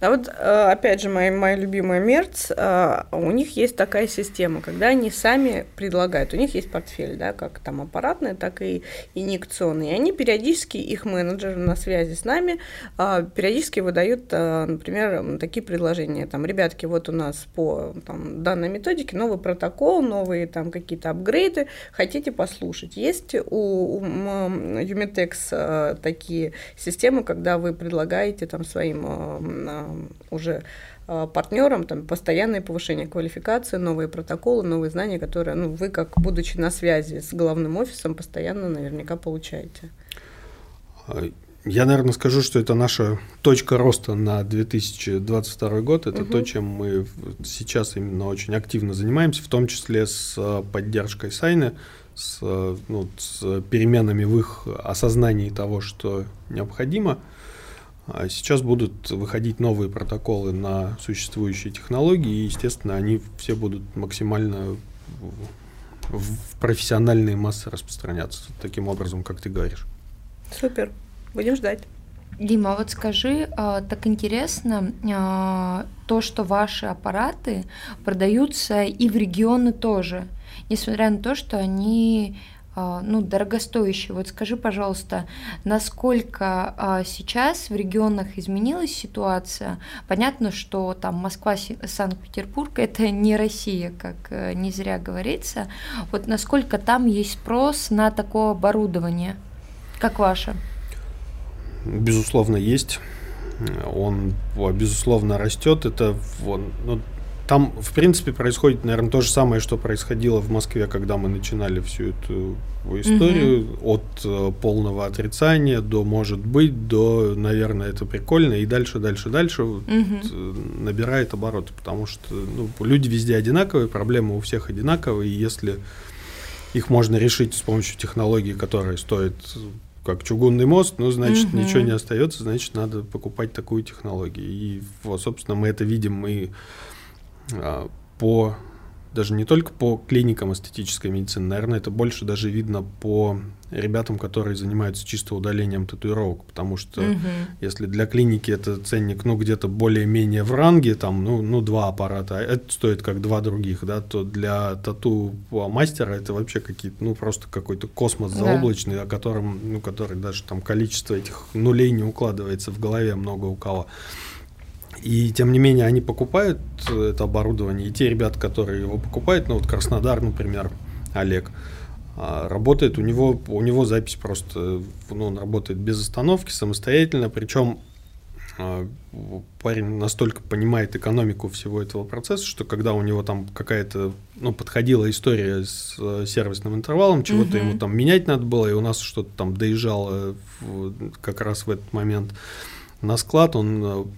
Speaker 2: Да вот, э, опять же, моя, моя любимая Мерц, э, у них есть такая система, когда они сами предлагают, у них есть портфель, да, как там аппаратный, так и инъекционный, и они периодически, их менеджеры на связи с нами, э, периодически выдают, например, такие предложения, там, ребятки, вот у нас по там, данной методике новый протокол, новые там какие-то апгрейды, хотите послушать. Есть у, у Юмитекс такие системы, когда вы предлагаете там своим уже а, партнерам там постоянное повышение квалификации, новые протоколы, новые знания, которые ну, вы, как будучи на связи с главным офисом, постоянно наверняка получаете.
Speaker 3: Я, наверное, скажу, что это наша точка роста на 2022 год. Это угу. то, чем мы сейчас именно очень активно занимаемся, в том числе с а, поддержкой Сайны, с, ну, с переменами в их осознании того, что необходимо. А сейчас будут выходить новые протоколы на существующие технологии, и, естественно, они все будут максимально в профессиональные массы распространяться таким образом, как ты говоришь.
Speaker 2: Супер. Будем ждать.
Speaker 1: Дима, вот скажи, а, так интересно, а, то, что ваши аппараты продаются и в регионы тоже, несмотря на то, что они а, ну, дорогостоящие. Вот скажи, пожалуйста, насколько сейчас в регионах изменилась ситуация? Понятно, что там Москва, Санкт-Петербург – это не Россия, как э, не зря говорится. Вот насколько там есть спрос на такое оборудование, как ваше?
Speaker 3: Безусловно, есть. Он, безусловно, растет. Это ну, там, в принципе, происходит, наверное, то же самое, что происходило в Москве, когда мы начинали всю эту историю. Угу. От э, полного отрицания до может быть, до, наверное, это прикольно. И дальше, дальше, дальше угу. вот, э, набирает обороты. Потому что ну, люди везде одинаковые, проблемы у всех одинаковые. И если их можно решить с помощью технологии, которая стоит как чугунный мост, ну, значит, угу. ничего не остается, значит, надо покупать такую технологию. И, вот, собственно, мы это видим и а, по даже не только по клиникам эстетической медицины, наверное, это больше даже видно по ребятам, которые занимаются чисто удалением татуировок, потому что угу. если для клиники это ценник, ну, где-то более-менее в ранге, там, ну, ну, два аппарата, а это стоит как два других, да, то для тату-мастера это вообще какие-то, ну, просто какой-то космос заоблачный, да. о котором, ну, который даже там количество этих нулей не укладывается в голове много у кого. И тем не менее они покупают это оборудование, и те ребята, которые его покупают, ну вот Краснодар, например, Олег, а, работает у него, у него запись просто, ну, он работает без остановки, самостоятельно, причем а, парень настолько понимает экономику всего этого процесса, что когда у него там какая-то, ну, подходила история с э, сервисным интервалом, чего-то uh-huh. ему там менять надо было, и у нас что-то там доезжало в, как раз в этот момент на склад, он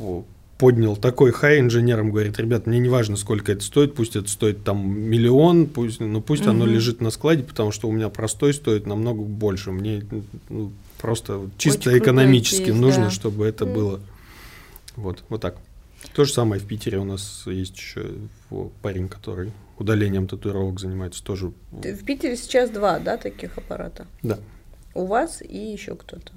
Speaker 3: э, поднял такой хай инженерам, говорит, ребят, мне не важно, сколько это стоит, пусть это стоит там миллион, пусть, ну пусть угу. оно лежит на складе, потому что у меня простой стоит намного больше. Мне ну, просто чисто Очень экономически есть, нужно, да. чтобы это mm. было. Вот, вот так. То же самое в Питере у нас есть еще парень, который удалением татуировок занимается тоже.
Speaker 2: В Питере сейчас два, да, таких аппарата?
Speaker 3: Да.
Speaker 2: У вас и еще кто-то.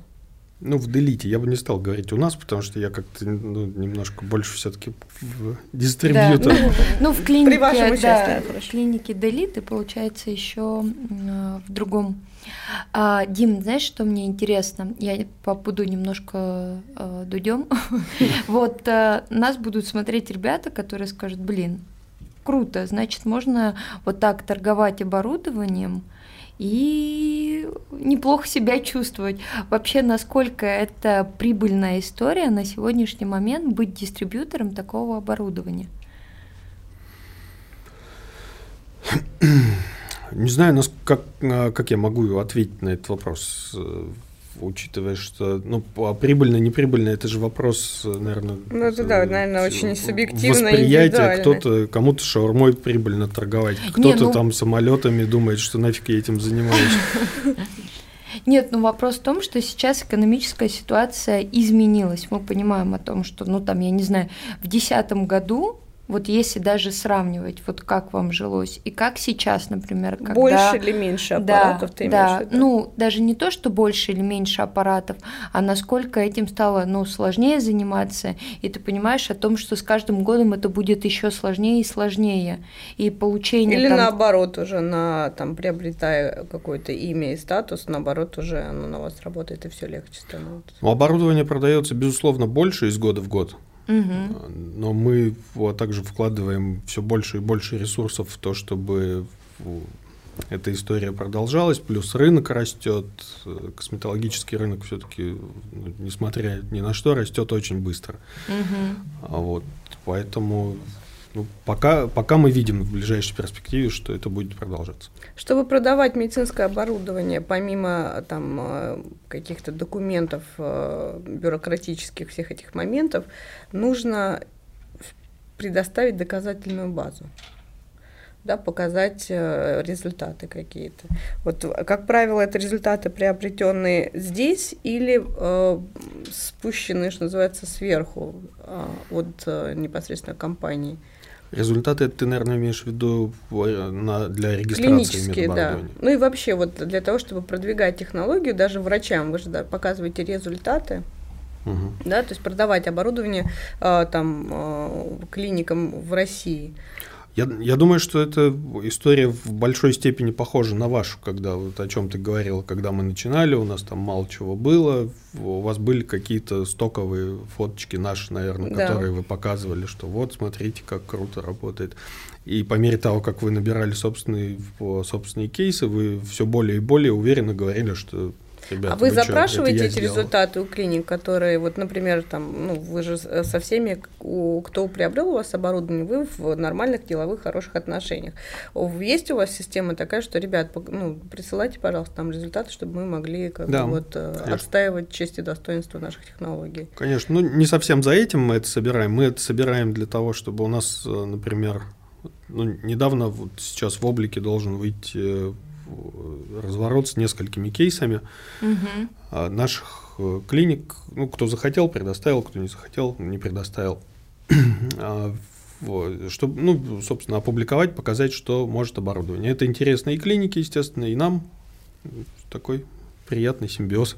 Speaker 3: Ну, в Делите. Я бы не стал говорить у нас, потому что я как-то ну, немножко больше все-таки в дистрибьютор.
Speaker 1: Да, ну, ну, в клинике, да, в клинике Делиты, получается, еще в другом. А, Дим, знаешь, что мне интересно? Я побуду немножко э, дудем. вот э, нас будут смотреть ребята, которые скажут, блин, круто, значит, можно вот так торговать оборудованием, и неплохо себя чувствовать. Вообще, насколько это прибыльная история на сегодняшний момент быть дистрибьютором такого оборудования?
Speaker 3: Не знаю, как, как я могу ответить на этот вопрос учитывая, что ну, прибыльно, неприбыльно, это же вопрос, наверное,
Speaker 2: ну, это, да, наверное, очень субъективно
Speaker 3: восприятие. Кто-то, кому-то шаурмой прибыльно торговать, кто-то ну... там самолетами думает, что нафиг я этим занимаюсь.
Speaker 1: Нет, ну вопрос в том, что сейчас экономическая ситуация изменилась. Мы понимаем о том, что, ну там, я не знаю, в 2010 году вот если даже сравнивать, вот как вам жилось и как сейчас, например, когда...
Speaker 2: Больше или меньше аппаратов
Speaker 1: да, ты имеешь да? Ну, даже не то, что больше или меньше аппаратов, а насколько этим стало, ну, сложнее заниматься, и ты понимаешь о том, что с каждым годом это будет еще сложнее и сложнее, и получение...
Speaker 2: Или там... наоборот уже, на, там, приобретая какое-то имя и статус, наоборот уже оно на вас работает, и все легче становится.
Speaker 3: Ну, оборудование продается, безусловно, больше из года в год. Но мы вот также вкладываем все больше и больше ресурсов в то, чтобы эта история продолжалась, плюс рынок растет, косметологический рынок все-таки, ну, несмотря ни на что, растет очень быстро. Угу. Вот, поэтому ну, пока, пока мы видим в ближайшей перспективе, что это будет продолжаться.
Speaker 2: Чтобы продавать медицинское оборудование, помимо там, э, каких-то документов, э, бюрократических всех этих моментов, нужно предоставить доказательную базу да, показать э, результаты какие-то. Вот, как правило, это результаты, приобретенные здесь или э, спущенные, что называется, сверху э, от непосредственно компании.
Speaker 3: Результаты ты, наверное, имеешь в виду на, для регистрации
Speaker 2: медоборудования? да. Ну и вообще, вот для того, чтобы продвигать технологию, даже врачам, вы же да, показываете результаты, угу. да, то есть продавать оборудование э, там э, клиникам в России.
Speaker 3: Я, я думаю, что эта история в большой степени похожа на вашу, когда вот о чем ты говорил, когда мы начинали, у нас там мало чего было, у вас были какие-то стоковые фоточки наши, наверное, да. которые вы показывали, что вот смотрите, как круто работает. И по мере того, как вы набирали собственные, собственные кейсы, вы все более и более уверенно говорили, что Ребята,
Speaker 2: а вы, вы запрашиваете что, эти сделал. результаты у клиник, которые, вот, например, там, ну, вы же со всеми, у, кто приобрел у вас оборудование, вы в нормальных деловых хороших отношениях. Есть у вас система такая, что, ребят, ну, присылайте, пожалуйста, нам результаты, чтобы мы могли как да, бы, вот, э, конечно. отстаивать честь и достоинство наших технологий.
Speaker 3: Конечно, ну не совсем за этим мы это собираем. Мы это собираем для того, чтобы у нас, э, например, ну, недавно вот сейчас в облике должен выйти э, разворот с несколькими кейсами угу. наших э, клиник. Ну, кто захотел, предоставил, кто не захотел, не предоставил. А, Чтобы, ну, собственно, опубликовать, показать, что может оборудование. Это интересно и клинике, естественно, и нам. Такой приятный симбиоз.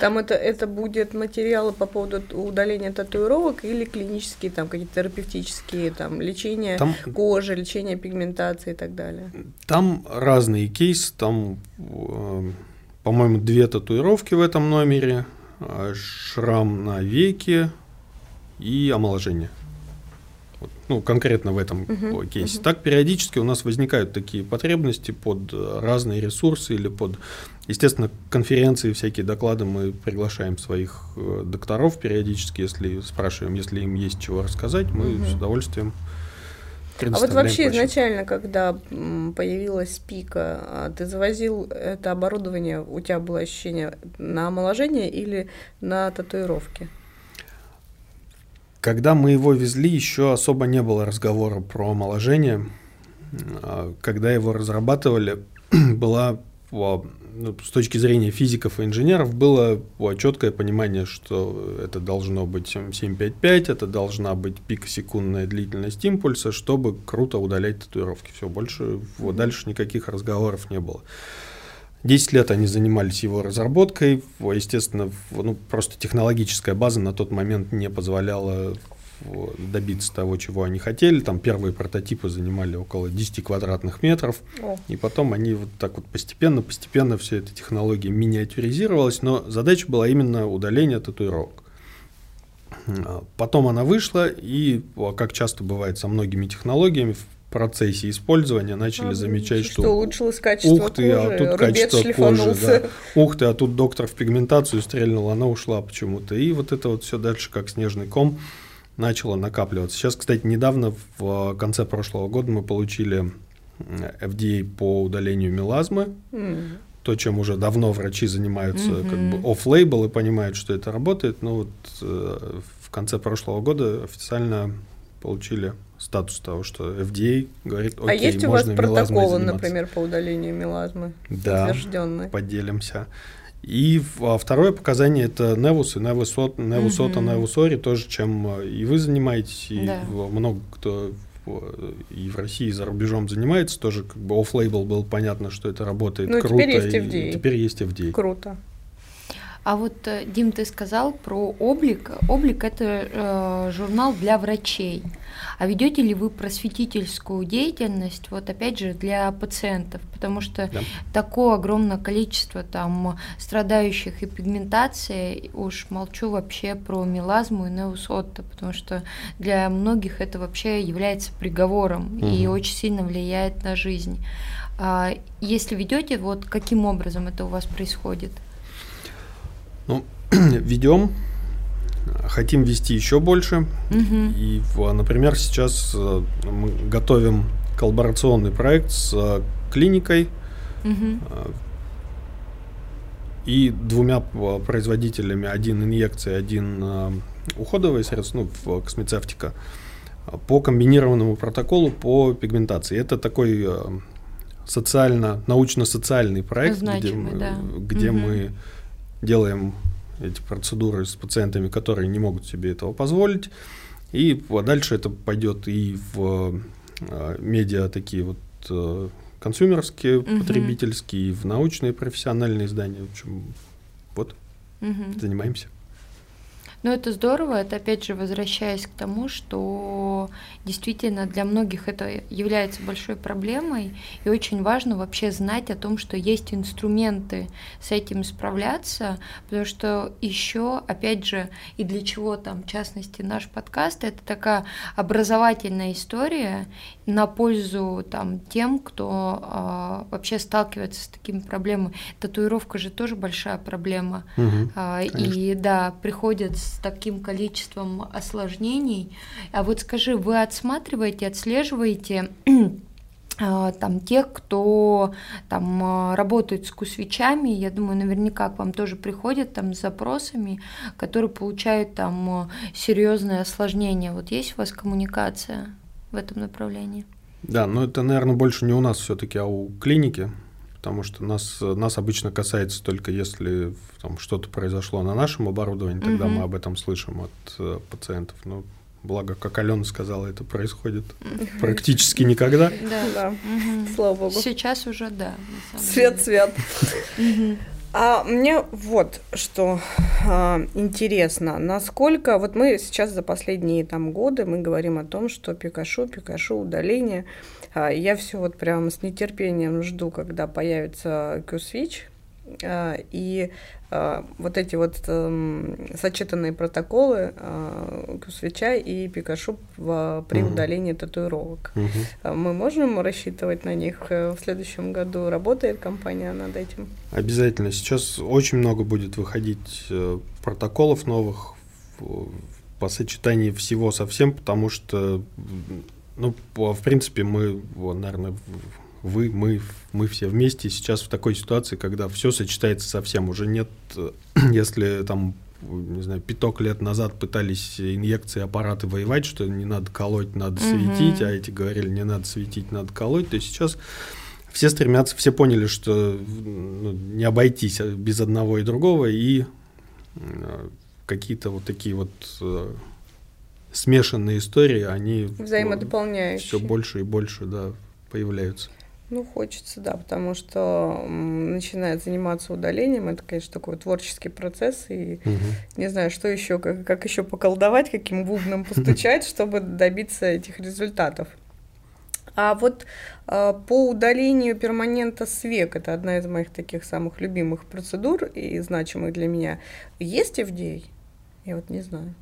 Speaker 2: Там это, это будет материалы по поводу удаления татуировок или клинические, там какие-то терапевтические, там лечение там, кожи, лечение пигментации и так далее.
Speaker 3: Там разные кейсы, там, э, по-моему, две татуировки в этом номере, э, шрам на веке и омоложение ну, конкретно в этом uh-huh, кейсе. Uh-huh. Так периодически у нас возникают такие потребности под разные ресурсы или под, естественно, конференции, всякие доклады. Мы приглашаем своих э, докторов периодически, если спрашиваем, если им есть чего рассказать, мы uh-huh. с удовольствием
Speaker 2: а вот вообще площадь. изначально, когда появилась пика, а ты завозил это оборудование, у тебя было ощущение на омоложение или на татуировки?
Speaker 3: Когда мы его везли, еще особо не было разговора про омоложение. А, когда его разрабатывали, была ну, с точки зрения физиков и инженеров было четкое понимание, что это должно быть 755, это должна быть пикосекундная длительность импульса, чтобы круто удалять татуировки. Все, больше, вот, дальше никаких разговоров не было. 10 лет они занимались его разработкой. Естественно, ну, просто технологическая база на тот момент не позволяла добиться того, чего они хотели. Там первые прототипы занимали около 10 квадратных метров. О. И потом они вот так вот постепенно, постепенно все эта технология миниатюризировалась. Но задача была именно удаление татуировок. А, потом она вышла, и, как часто бывает со многими технологиями, в процессе использования начали а, замечать, что,
Speaker 2: что улучшилось качество
Speaker 3: ух ты, а кожи, а тут качество кожи, да. ух ты, а тут доктор в пигментацию стрельнул, она ушла почему-то. И вот это вот все дальше как снежный ком начало накапливаться. Сейчас, кстати, недавно, в конце прошлого года, мы получили FDA по удалению мелазмы. Mm. То, чем уже давно врачи занимаются mm-hmm. как бы офф-лейбл и понимают, что это работает. Но вот э, в конце прошлого года официально получили статус того, что FDA говорит,
Speaker 2: окей,
Speaker 3: А
Speaker 2: есть у вас протоколы, например, по удалению мелазмы?
Speaker 3: Да, поделимся. И а второе показание это Невус и Невусот, Невусота, угу. Невусори, тоже чем э, и вы занимаетесь, и да. много кто и в России, и за рубежом занимается, тоже как бы офф-лейбл был понятно, что это работает ну, круто. Теперь
Speaker 2: есть FDA.
Speaker 3: И теперь есть FDA.
Speaker 2: Круто.
Speaker 1: А вот, э, Дим, ты сказал про облик. Облик это э, журнал для врачей. А ведете ли вы просветительскую деятельность, вот опять же, для пациентов? Потому что да. такое огромное количество там страдающих и пигментацией, уж молчу вообще про мелазму и неусотто, потому что для многих это вообще является приговором угу. и очень сильно влияет на жизнь. А если ведете, вот каким образом это у вас происходит?
Speaker 3: Ну, ведем, хотим вести еще больше.
Speaker 1: Угу.
Speaker 3: И, например, сейчас э, мы готовим коллаборационный проект с э, клиникой
Speaker 1: угу.
Speaker 3: и двумя производителями. Один инъекции, один уходовые средства, ну, в космецевтика, по комбинированному протоколу по пигментации. Это такой социально, научно-социальный проект,
Speaker 1: Значимый,
Speaker 3: где, мы,
Speaker 1: да.
Speaker 3: где угу. мы делаем эти процедуры с пациентами, которые не могут себе этого позволить. И дальше это пойдет и в э, медиа такие вот э, консюмерские, угу. потребительские, и в научные профессиональные издания. В общем, вот, угу. занимаемся.
Speaker 1: Ну, это здорово. Это, опять же, возвращаясь к тому, что действительно для многих это является большой проблемой, и очень важно вообще знать о том, что есть инструменты с этим справляться, потому что еще, опять же, и для чего там, в частности, наш подкаст, это такая образовательная история на пользу там тем, кто э, вообще сталкивается с такими проблемами. Татуировка же тоже большая проблема.
Speaker 3: Угу,
Speaker 1: э, и да, приходят с таким количеством осложнений. А вот скажи, вы отсматриваете, отслеживаете а, там тех, кто там а, работает с кусвичами, я думаю, наверняка к вам тоже приходят там с запросами, которые получают там серьезные осложнения. Вот есть у вас коммуникация в этом направлении?
Speaker 3: Да, но это, наверное, больше не у нас все-таки, а у клиники потому что нас, нас обычно касается только если там, что-то произошло на нашем оборудовании, тогда угу. мы об этом слышим от э, пациентов. Но благо, как Алена сказала, это происходит практически никогда.
Speaker 1: Да, да. слава богу. Сейчас уже да.
Speaker 2: Свет-свет. А мне вот что а, интересно, насколько вот мы сейчас за последние там годы мы говорим о том, что Пикашу, Пикашу удаление. А, я все вот прям с нетерпением жду, когда появится Q-Switch, а, и вот эти вот эм, сочетанные протоколы Q-Switch и Пикашу при удалении татуировок. Мы можем рассчитывать на них э, в следующем году? Работает компания над этим?
Speaker 3: Обязательно. Сейчас очень много будет выходить э, протоколов новых по сочетанию всего совсем, потому что ну, в принципе, мы, наверное, вы, мы, мы все вместе сейчас в такой ситуации, когда все сочетается со всем. Уже нет, если там, не знаю, пяток лет назад пытались инъекции, аппараты воевать, что не надо колоть, надо светить, mm-hmm. а эти говорили, не надо светить, надо колоть, то сейчас все стремятся, все поняли, что ну, не обойтись без одного и другого, и э, какие-то вот такие вот э, смешанные истории, они. Все больше и больше, да, появляются.
Speaker 2: Ну, хочется, да, потому что начинает заниматься удалением, это, конечно, такой творческий процесс, и угу. не знаю, что еще, как, как еще поколдовать, каким бубном постучать, чтобы добиться этих результатов. А вот э, по удалению перманента с век, это одна из моих таких самых любимых процедур и значимых для меня, есть FDA? Я вот не знаю.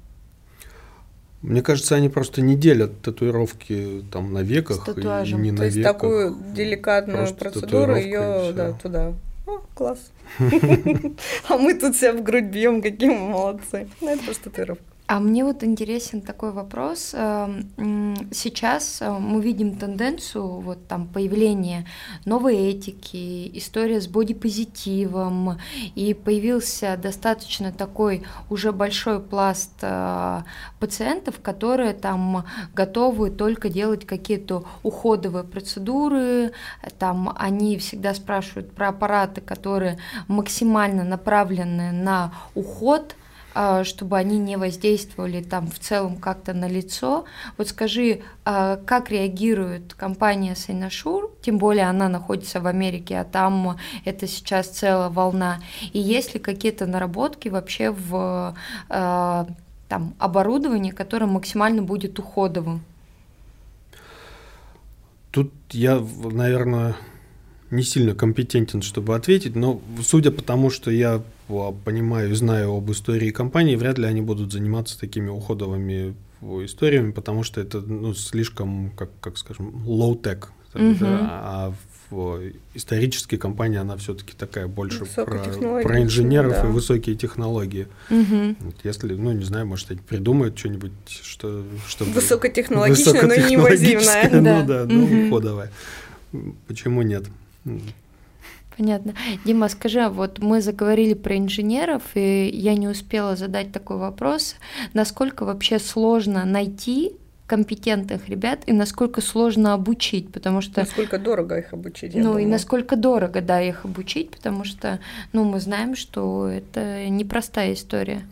Speaker 3: Мне кажется, они просто не делят татуировки там на веках и не на То есть веках.
Speaker 2: такую деликатную просто процедуру ее да, туда. О, класс. А мы тут себя в грудь бьем, какие мы молодцы. Ну, это просто татуировка.
Speaker 1: А мне вот интересен такой вопрос. Эм, сейчас э, мы видим тенденцию вот там появления новой этики, история с бодипозитивом, и появился достаточно такой уже большой пласт э, пациентов, которые там готовы только делать какие-то уходовые процедуры, там они всегда спрашивают про аппараты, которые максимально направлены на уход, чтобы они не воздействовали там в целом как-то на лицо. Вот скажи, а, как реагирует компания Сайнашур, тем более она находится в Америке, а там это сейчас целая волна, и есть ли какие-то наработки вообще в а, там, оборудовании, которое максимально будет уходовым?
Speaker 3: Тут я, наверное, не сильно компетентен, чтобы ответить, но судя по тому, что я понимаю и знаю об истории компании, вряд ли они будут заниматься такими уходовыми историями, потому что это ну, слишком, как, как скажем, low-tech. Да, а в, исторически компания, она все-таки такая больше про, про инженеров да. и высокие технологии. Угу. Вот если, ну, не знаю, может, они придумают что-нибудь, что... что
Speaker 2: высокотехнологичное, но не инвазивное.
Speaker 3: Ну да, да ну, угу. уходовое. Почему нет?
Speaker 1: Понятно. Дима, скажи, а вот мы заговорили про инженеров, и я не успела задать такой вопрос. Насколько вообще сложно найти компетентных ребят и насколько сложно обучить, потому что...
Speaker 2: Насколько дорого их обучить,
Speaker 1: Ну думаю. и насколько дорого, да, их обучить, потому что, ну, мы знаем, что это непростая история.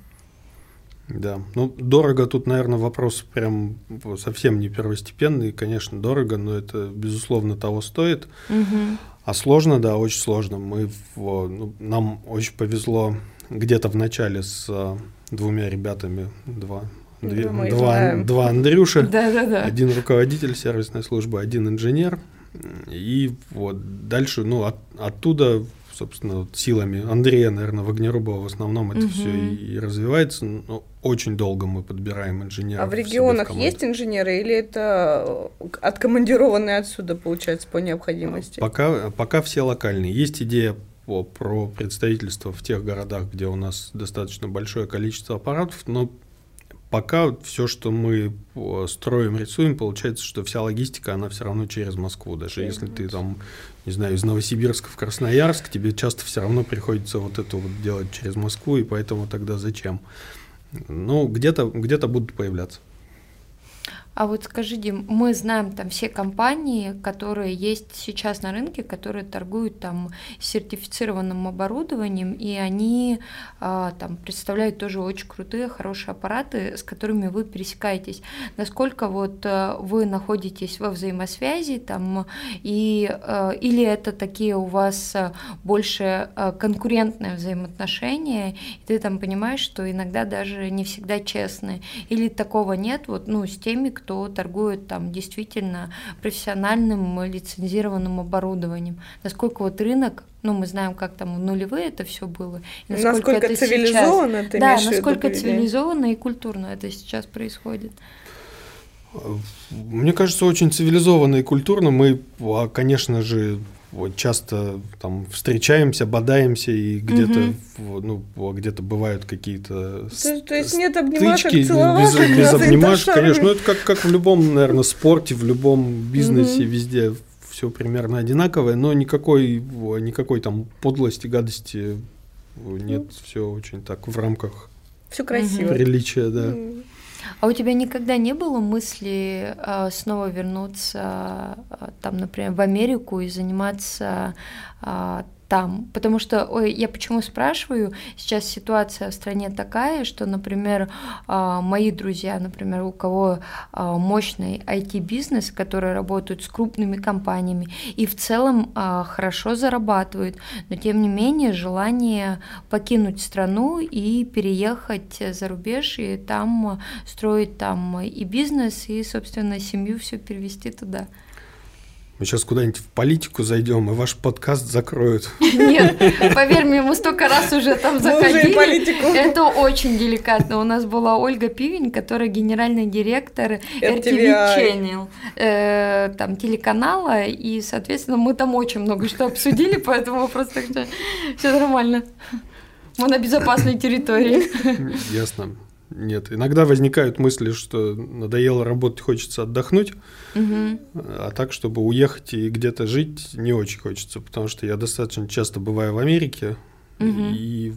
Speaker 3: Да, ну дорого тут, наверное, вопрос прям совсем не первостепенный, конечно, дорого, но это безусловно того стоит. Угу. А сложно, да, очень сложно. Мы в, ну, нам очень повезло где-то в начале с а, двумя ребятами, два, две, два, два Андрюши,
Speaker 1: да, да, да.
Speaker 3: один руководитель сервисной службы, один инженер. И вот дальше, ну, от, оттуда собственно, вот силами Андрея, наверное, Вагнерубова в основном это угу. все и, и развивается. Но очень долго мы подбираем инженеров.
Speaker 2: А в регионах в есть инженеры или это откомандированные отсюда, получается, по необходимости?
Speaker 3: Пока, пока все локальные. Есть идея по, про представительство в тех городах, где у нас достаточно большое количество аппаратов, но пока все, что мы строим, рисуем, получается, что вся логистика, она все равно через Москву. Даже если ты там, не знаю, из Новосибирска в Красноярск, тебе часто все равно приходится вот это вот делать через Москву, и поэтому тогда зачем? Ну, где-то где будут появляться.
Speaker 1: А вот скажи, Дим, мы знаем там все компании, которые есть сейчас на рынке, которые торгуют там сертифицированным оборудованием, и они а, там представляют тоже очень крутые, хорошие аппараты, с которыми вы пересекаетесь. Насколько вот а, вы находитесь во взаимосвязи там, и, а, или это такие у вас больше а, конкурентные взаимоотношения, и ты там понимаешь, что иногда даже не всегда честны, или такого нет, вот, ну, с теми, кто кто торгует там действительно профессиональным лицензированным оборудованием. Насколько вот рынок ну, мы знаем, как там в нулевые это все было.
Speaker 2: И насколько, насколько это цивилизованно
Speaker 1: сейчас, ты Да, насколько цивилизованно и культурно это сейчас происходит.
Speaker 3: Мне кажется, очень цивилизованно и культурно. Мы, а, конечно же, вот часто там встречаемся, бодаемся и где-то угу. ну где-то бывают какие-то
Speaker 2: то, то есть нет обнимашек, стычки,
Speaker 3: без, без обнимашек, конечно, ну это как как в любом, наверное, спорте, в любом бизнесе, угу. везде все примерно одинаковое, но никакой никакой там подлости, гадости нет, ну. все очень так в рамках
Speaker 2: все красиво,
Speaker 3: приличия, да. Угу.
Speaker 1: А у тебя никогда не было мысли э, снова вернуться, э, там, например, в Америку и заниматься э, там. Потому что, ой, я почему спрашиваю, сейчас ситуация в стране такая, что, например, а, мои друзья, например, у кого а, мощный IT-бизнес, которые работают с крупными компаниями и в целом а, хорошо зарабатывают, но тем не менее желание покинуть страну и переехать за рубеж и там строить там и бизнес, и, собственно, семью все перевести туда.
Speaker 3: Мы сейчас куда-нибудь в политику зайдем, и ваш подкаст закроют.
Speaker 1: Нет, поверь мне, мы столько раз уже там заходили. политику. Это очень деликатно. У нас была Ольга Пивень, которая генеральный директор RTV Channel, э, там телеканала, и, соответственно, мы там очень много что обсудили по этому вопросу, так что все нормально. Мы на безопасной территории.
Speaker 3: Ясно. Нет, иногда возникают мысли, что надоело работать, хочется отдохнуть, угу. а так, чтобы уехать и где-то жить, не очень хочется, потому что я достаточно часто бываю в Америке угу. и,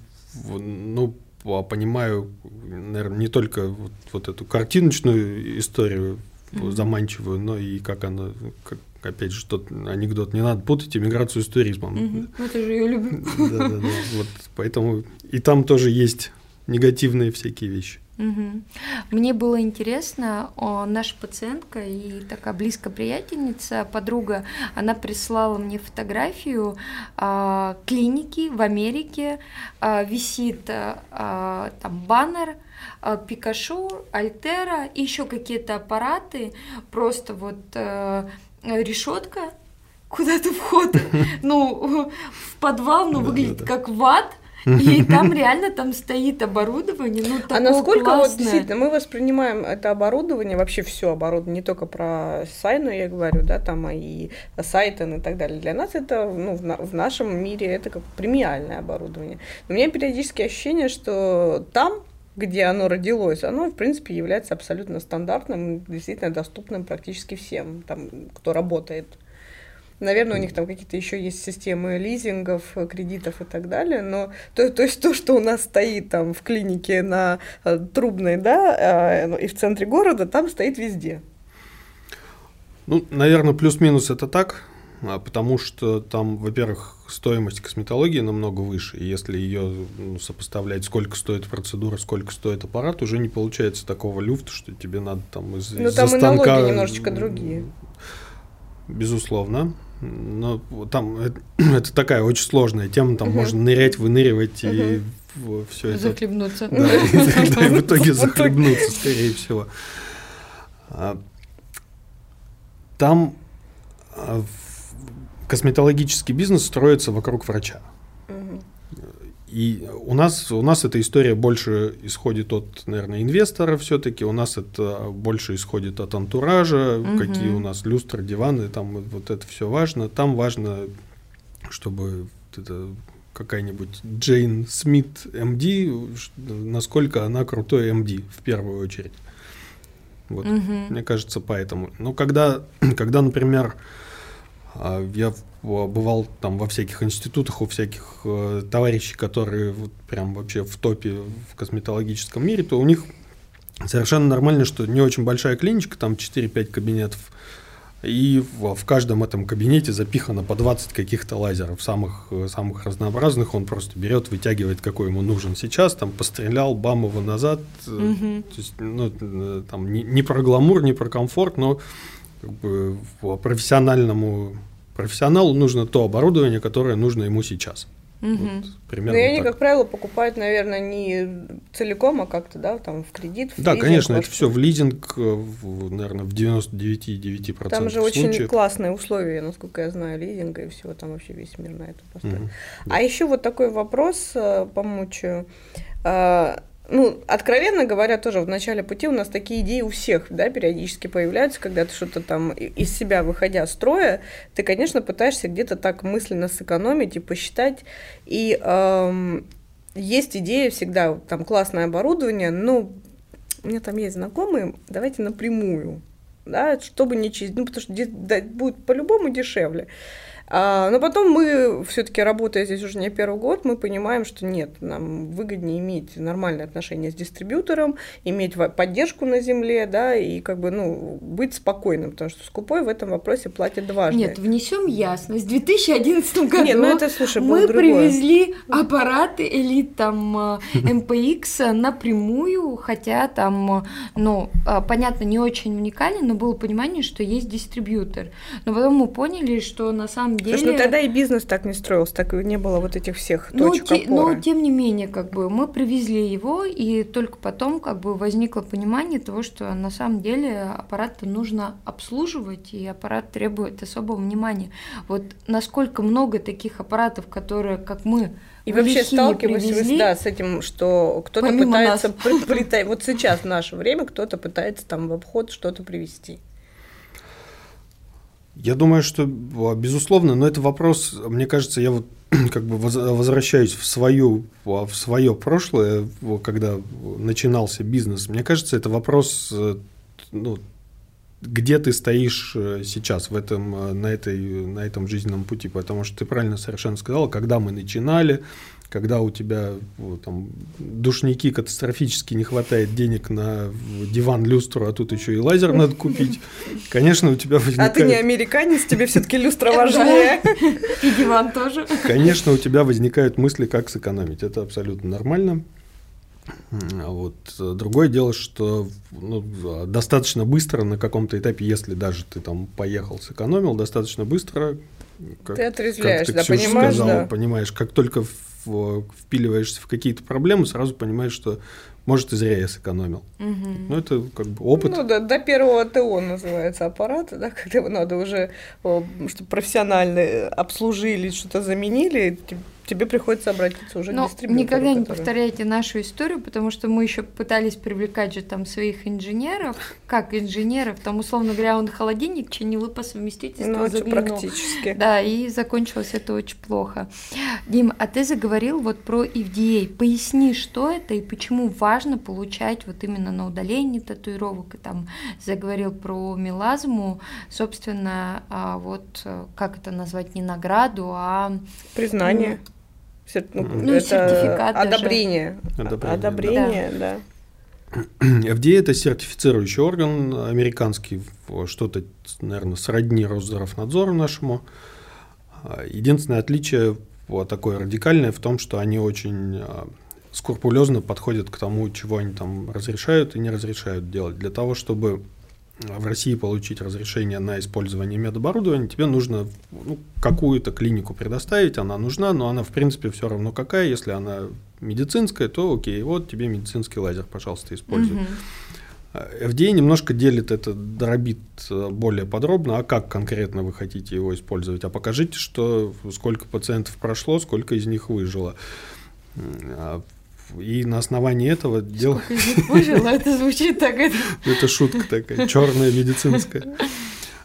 Speaker 3: ну, понимаю, наверное, не только вот, вот эту картиночную историю угу. заманчивую, но и как она, как, опять же, тот анекдот, не надо путать иммиграцию с туризмом.
Speaker 1: Угу. Это же я люблю.
Speaker 3: Да, да, да. Вот поэтому и там тоже есть негативные всякие вещи.
Speaker 1: Угу. Мне было интересно, о, наша пациентка и такая близкая приятельница, подруга, она прислала мне фотографию а, клиники в Америке, а, висит а, там баннер, а, Пикашу, Альтера и еще какие-то аппараты, просто вот а, решетка, куда-то вход, ну, в подвал, ну, выглядит как в ад, и там реально там стоит оборудование, ну
Speaker 2: А насколько классное. вот действительно мы воспринимаем это оборудование, вообще все оборудование, не только про сайну я говорю, да, там а и сайтон и так далее. Для нас это, ну, в, на, в нашем мире это как премиальное оборудование. Но у меня периодически ощущение, что там где оно родилось, оно, в принципе, является абсолютно стандартным, действительно доступным практически всем, там, кто работает Наверное, у них там какие-то еще есть системы лизингов, кредитов и так далее, но то, то есть то, что у нас стоит там в клинике на э, Трубной, да, э, и в центре города, там стоит везде.
Speaker 3: Ну, наверное, плюс-минус это так, а, потому что там, во-первых, стоимость косметологии намного выше, и если ее ну, сопоставлять, сколько стоит процедура, сколько стоит аппарат, уже не получается такого люфта, что тебе надо там из
Speaker 2: Ну, там и
Speaker 3: станка...
Speaker 2: налоги немножечко другие.
Speaker 3: Безусловно. Но там это, это такая очень сложная тема, там угу. можно нырять, выныривать угу. и все это.
Speaker 1: Захлебнуться.
Speaker 3: Да, и, в итоге захлебнуться, скорее всего. А, там а, косметологический бизнес строится вокруг врача. И у нас, у нас эта история больше исходит от, наверное, инвестора все-таки, у нас это больше исходит от антуража, угу. какие у нас люстры, диваны, там вот это все важно. Там важно, чтобы это какая-нибудь Джейн Смит МД, насколько она крутой МД в первую очередь. Вот, угу. мне кажется, поэтому. Но когда, когда, например, а, я бывал там во всяких институтах у всяких э, товарищей, которые вот прям вообще в топе в косметологическом мире, то у них совершенно нормально, что не очень большая клиничка, там 4-5 кабинетов, и в, в каждом этом кабинете запихано по 20 каких-то лазеров, самых, самых разнообразных. Он просто берет, вытягивает, какой ему нужен сейчас, там пострелял, бам его назад. Mm-hmm. То есть, ну, э, там, не, не про гламур, не про комфорт, но как бы, по профессиональному профессионалу нужно то оборудование, которое нужно ему сейчас.
Speaker 2: Угу. Вот, примерно Но они, так. как правило, покупают, наверное, не целиком, а как-то, да, там в кредит. В
Speaker 3: да, лизинг, конечно, это все в лизинг, э, в, наверное, в 99,9%
Speaker 2: Там же случаев. очень классные условия, насколько я знаю, лизинга и всего, там вообще весь мир на это поставил. Угу, да. А еще вот такой вопрос э, помучаю. Ну, откровенно говоря, тоже в начале пути у нас такие идеи у всех, да, периодически появляются, когда ты что-то там из себя выходя строя, ты, конечно, пытаешься где-то так мысленно сэкономить и посчитать. И эм, есть идея всегда, там классное оборудование, но у меня там есть знакомые, давайте напрямую, да, чтобы не через, ну, потому что будет по-любому дешевле. А, но потом мы, все-таки работая здесь уже не первый год, мы понимаем, что нет, нам выгоднее иметь нормальные отношения с дистрибьютором, иметь поддержку на земле, да, и как бы, ну, быть спокойным, потому что скупой в этом вопросе платит дважды.
Speaker 1: Нет, внесем ясность. В 2011 году Нет,
Speaker 2: ну это, слушай,
Speaker 1: мы привезли аппараты Elite там MPX напрямую, хотя там, ну, а, понятно, не очень уникально, но было понимание, что есть дистрибьютор. Но потом мы поняли, что на самом деле... Слушай,
Speaker 2: ну тогда и бизнес так не строился, так и не было вот этих всех ну, точек те,
Speaker 1: опоры. Но тем не менее, как бы мы привезли его, и только потом как бы возникло понимание того, что на самом деле аппарат нужно обслуживать, и аппарат требует особого внимания. Вот насколько много таких аппаратов, которые, как мы,
Speaker 2: и вообще сталкиваюсь да, с этим, что кто-то пытается приплетать, вот сейчас в наше время кто-то пытается там в обход что-то привести.
Speaker 3: Я думаю, что безусловно, но это вопрос, мне кажется, я вот как бы возвращаюсь в свою в свое прошлое, когда начинался бизнес. Мне кажется, это вопрос э, ну, где ты стоишь э, сейчас в этом, э, на, этой, на этом жизненном пути, потому что ты правильно совершенно сказала, когда мы начинали, когда у тебя там, душники катастрофически не хватает денег на диван, люстру, а тут еще и лазер надо купить, конечно, у тебя возникает...
Speaker 2: А ты не американец, тебе все-таки люстра важнее.
Speaker 1: И диван тоже.
Speaker 3: Конечно, у тебя возникают мысли, как сэкономить. Это абсолютно нормально. Вот. Другое дело, что ну, достаточно быстро на каком-то этапе, если даже ты там поехал, сэкономил, достаточно быстро,
Speaker 2: как, ты отрезвляешь, как ты, да, Ксюша понимаешь, сказала, да.
Speaker 3: понимаешь, как только в, впиливаешься в какие-то проблемы, сразу понимаешь, что может, и зря я сэкономил. Угу. Ну, это как бы опыт.
Speaker 2: Ну, да, до первого ТО называется аппарат, да, когда его надо уже, чтобы профессионально обслужили, что-то заменили, тебе приходится обратиться уже
Speaker 1: Но
Speaker 2: к дистрибьютору.
Speaker 1: Никогда который... не повторяйте нашу историю, потому что мы еще пытались привлекать же там своих инженеров, как инженеров, там, условно говоря, он холодильник чинил по совместительству ну,
Speaker 2: заглянул. практически.
Speaker 1: Да, и закончилось это очень плохо. Дим, а ты заговорил вот про FDA. Поясни, что это и почему важно получать вот именно на удалении татуировок, и там заговорил про мелазму, собственно, а вот э, как это назвать, не награду, а...
Speaker 2: Признание. Ну, ну, ну, это сертификат одобрение. Одобрение, одобрение да. да.
Speaker 3: FDA – это сертифицирующий орган американский, что-то, наверное, сродни Росздравнадзору нашему. Единственное отличие такое радикальное в том, что они очень а, скрупулезно подходят к тому, чего они там разрешают и не разрешают делать. Для того, чтобы в России получить разрешение на использование медоборудования, тебе нужно ну, какую-то клинику предоставить, она нужна, но она в принципе все равно какая, если она медицинская, то окей, вот тебе медицинский лазер, пожалуйста, используй. Угу. FDA немножко делит это, дробит э, более подробно, а как конкретно вы хотите его использовать, а покажите, что сколько пациентов прошло, сколько из них выжило. И на основании этого
Speaker 1: делать... Выжило, это звучит так.
Speaker 3: Это шутка такая, черная медицинская.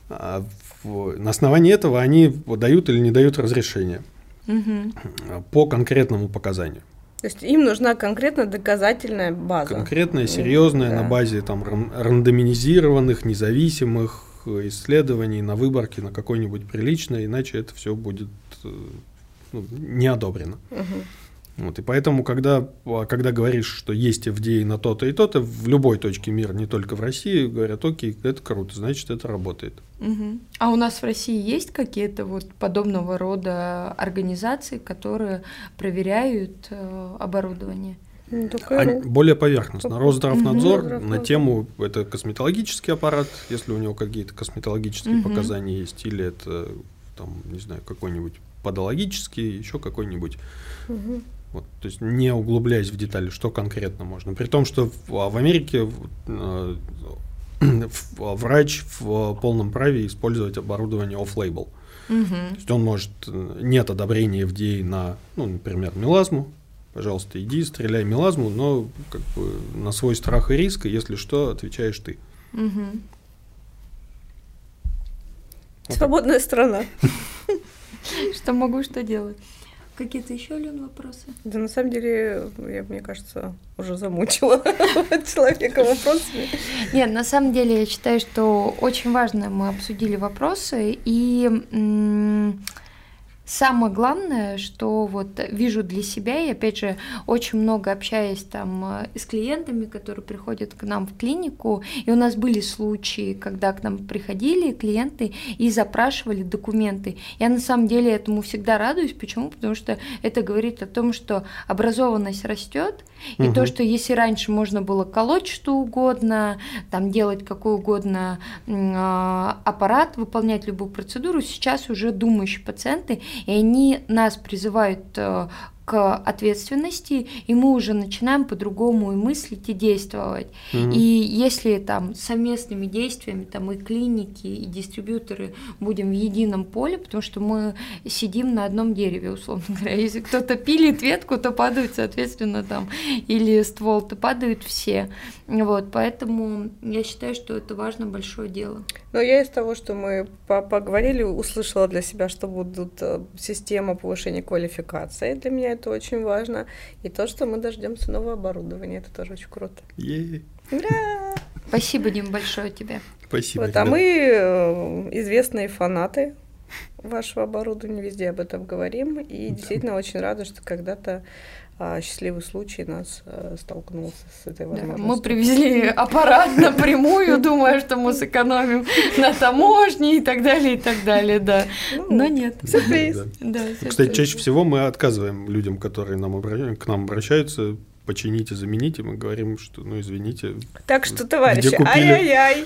Speaker 3: А, на основании этого они дают или не дают разрешение по конкретному показанию.
Speaker 2: То есть им нужна конкретно доказательная база.
Speaker 3: Конкретная, серьезная, да. на базе там рандомизированных, независимых исследований на выборке на какой-нибудь приличной, иначе это все будет э, ну, не одобрено. Угу. Вот, и поэтому, когда, когда говоришь, что есть FDA на то-то и то-то, в любой точке мира, не только в России, говорят, окей, это круто, значит, это работает.
Speaker 1: Угу. А у нас в России есть какие-то вот подобного рода организации, которые проверяют э, оборудование?
Speaker 3: Ну, а, более поверхностно. Росздравнадзор угу. на тему это косметологический аппарат, если у него какие-то косметологические угу. показания есть, или это там, не знаю, какой-нибудь подологический, еще какой-нибудь. Угу. Вот, то есть не углубляясь в детали, что конкретно можно. При том, что в, в Америке э, врач в полном праве использовать оборудование off-label. Угу. То есть он может, э, нет одобрения FDA на, ну, например, мелазму, пожалуйста, иди, стреляй мелазму, но как бы на свой страх и риск, если что, отвечаешь ты. Угу.
Speaker 2: Вот Свободная так. страна.
Speaker 1: Что могу, что делать. Какие-то еще, Лен, вопросы?
Speaker 2: Да, на самом деле, я, мне кажется, уже замучила человека вопросами.
Speaker 1: Нет, на самом деле, я считаю, что очень важно мы обсудили вопросы, и самое главное, что вот вижу для себя, и опять же очень много общаюсь там э, с клиентами, которые приходят к нам в клинику, и у нас были случаи, когда к нам приходили клиенты и запрашивали документы. Я на самом деле этому всегда радуюсь. Почему? Потому что это говорит о том, что образованность растет, и угу. то, что если раньше можно было колоть что угодно, там делать какой угодно э, аппарат, выполнять любую процедуру, сейчас уже думающие пациенты, и они нас призывают э, к ответственности, и мы уже начинаем по-другому и мыслить, и действовать. Mm-hmm. И если там совместными действиями, там и клиники, и дистрибьюторы будем в едином поле, потому что мы сидим на одном дереве, условно говоря. Если кто-то пилит ветку, то падают, соответственно, там, или ствол, то падают все. Вот, поэтому я считаю, что это важно, большое дело.
Speaker 2: Но я из того, что мы поговорили, услышала для себя, что будут э, система повышения квалификации. Для меня это очень важно. И то, что мы дождемся нового оборудования, это тоже очень круто.
Speaker 1: Ура! Спасибо, Дим, большое тебе.
Speaker 3: Спасибо.
Speaker 2: Вот, а мы э, известные фанаты вашего оборудования, везде об этом говорим. И да. действительно очень рада, что когда-то счастливый случай нас э, столкнулся с этой возможностью.
Speaker 1: Да, мы привезли аппарат напрямую, думая, что мы сэкономим на таможне и так далее, и так далее, да. Ну, Но нет.
Speaker 2: Сюрприз.
Speaker 3: Да. Кстати, чаще всего мы отказываем людям, которые нам к нам обращаются, почините, замените, мы говорим, что, ну, извините.
Speaker 2: Так что, товарищи, ай-яй-яй.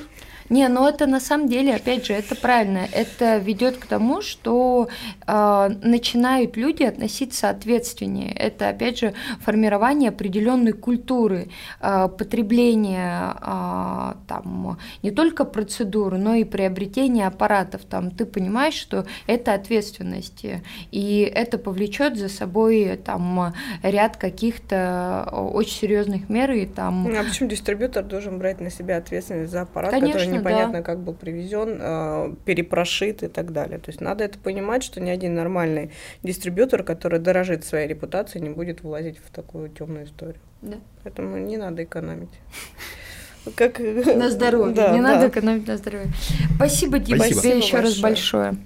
Speaker 1: Не, но это на самом деле, опять же, это правильно. Это ведет к тому, что э, начинают люди относиться ответственнее. Это, опять же, формирование определенной культуры э, потребления э, там, не только процедуры, но и приобретения аппаратов. Там, ты понимаешь, что это ответственность, и это повлечет за собой там, ряд каких-то очень серьезных мер. И, там...
Speaker 2: А почему дистрибьютор должен брать на себя ответственность за аппарат, Конечно, который не непонятно, да. как был привезен, э, перепрошит и так далее. То есть надо это понимать, что ни один нормальный дистрибьютор, который дорожит своей репутацией, не будет влазить в такую темную историю.
Speaker 1: Да.
Speaker 2: Поэтому не надо экономить.
Speaker 1: Как... На здоровье. Да, не да. надо экономить на здоровье. Спасибо, Дима, Спасибо. тебе еще раз большое.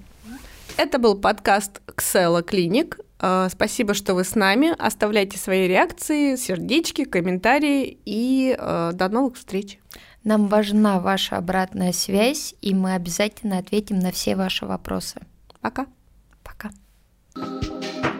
Speaker 2: Это был подкаст Ксела Клиник. Э, спасибо, что вы с нами. Оставляйте свои реакции, сердечки, комментарии и э, до новых встреч.
Speaker 1: Нам важна ваша обратная связь, и мы обязательно ответим на все ваши вопросы.
Speaker 2: Пока. Пока. thank you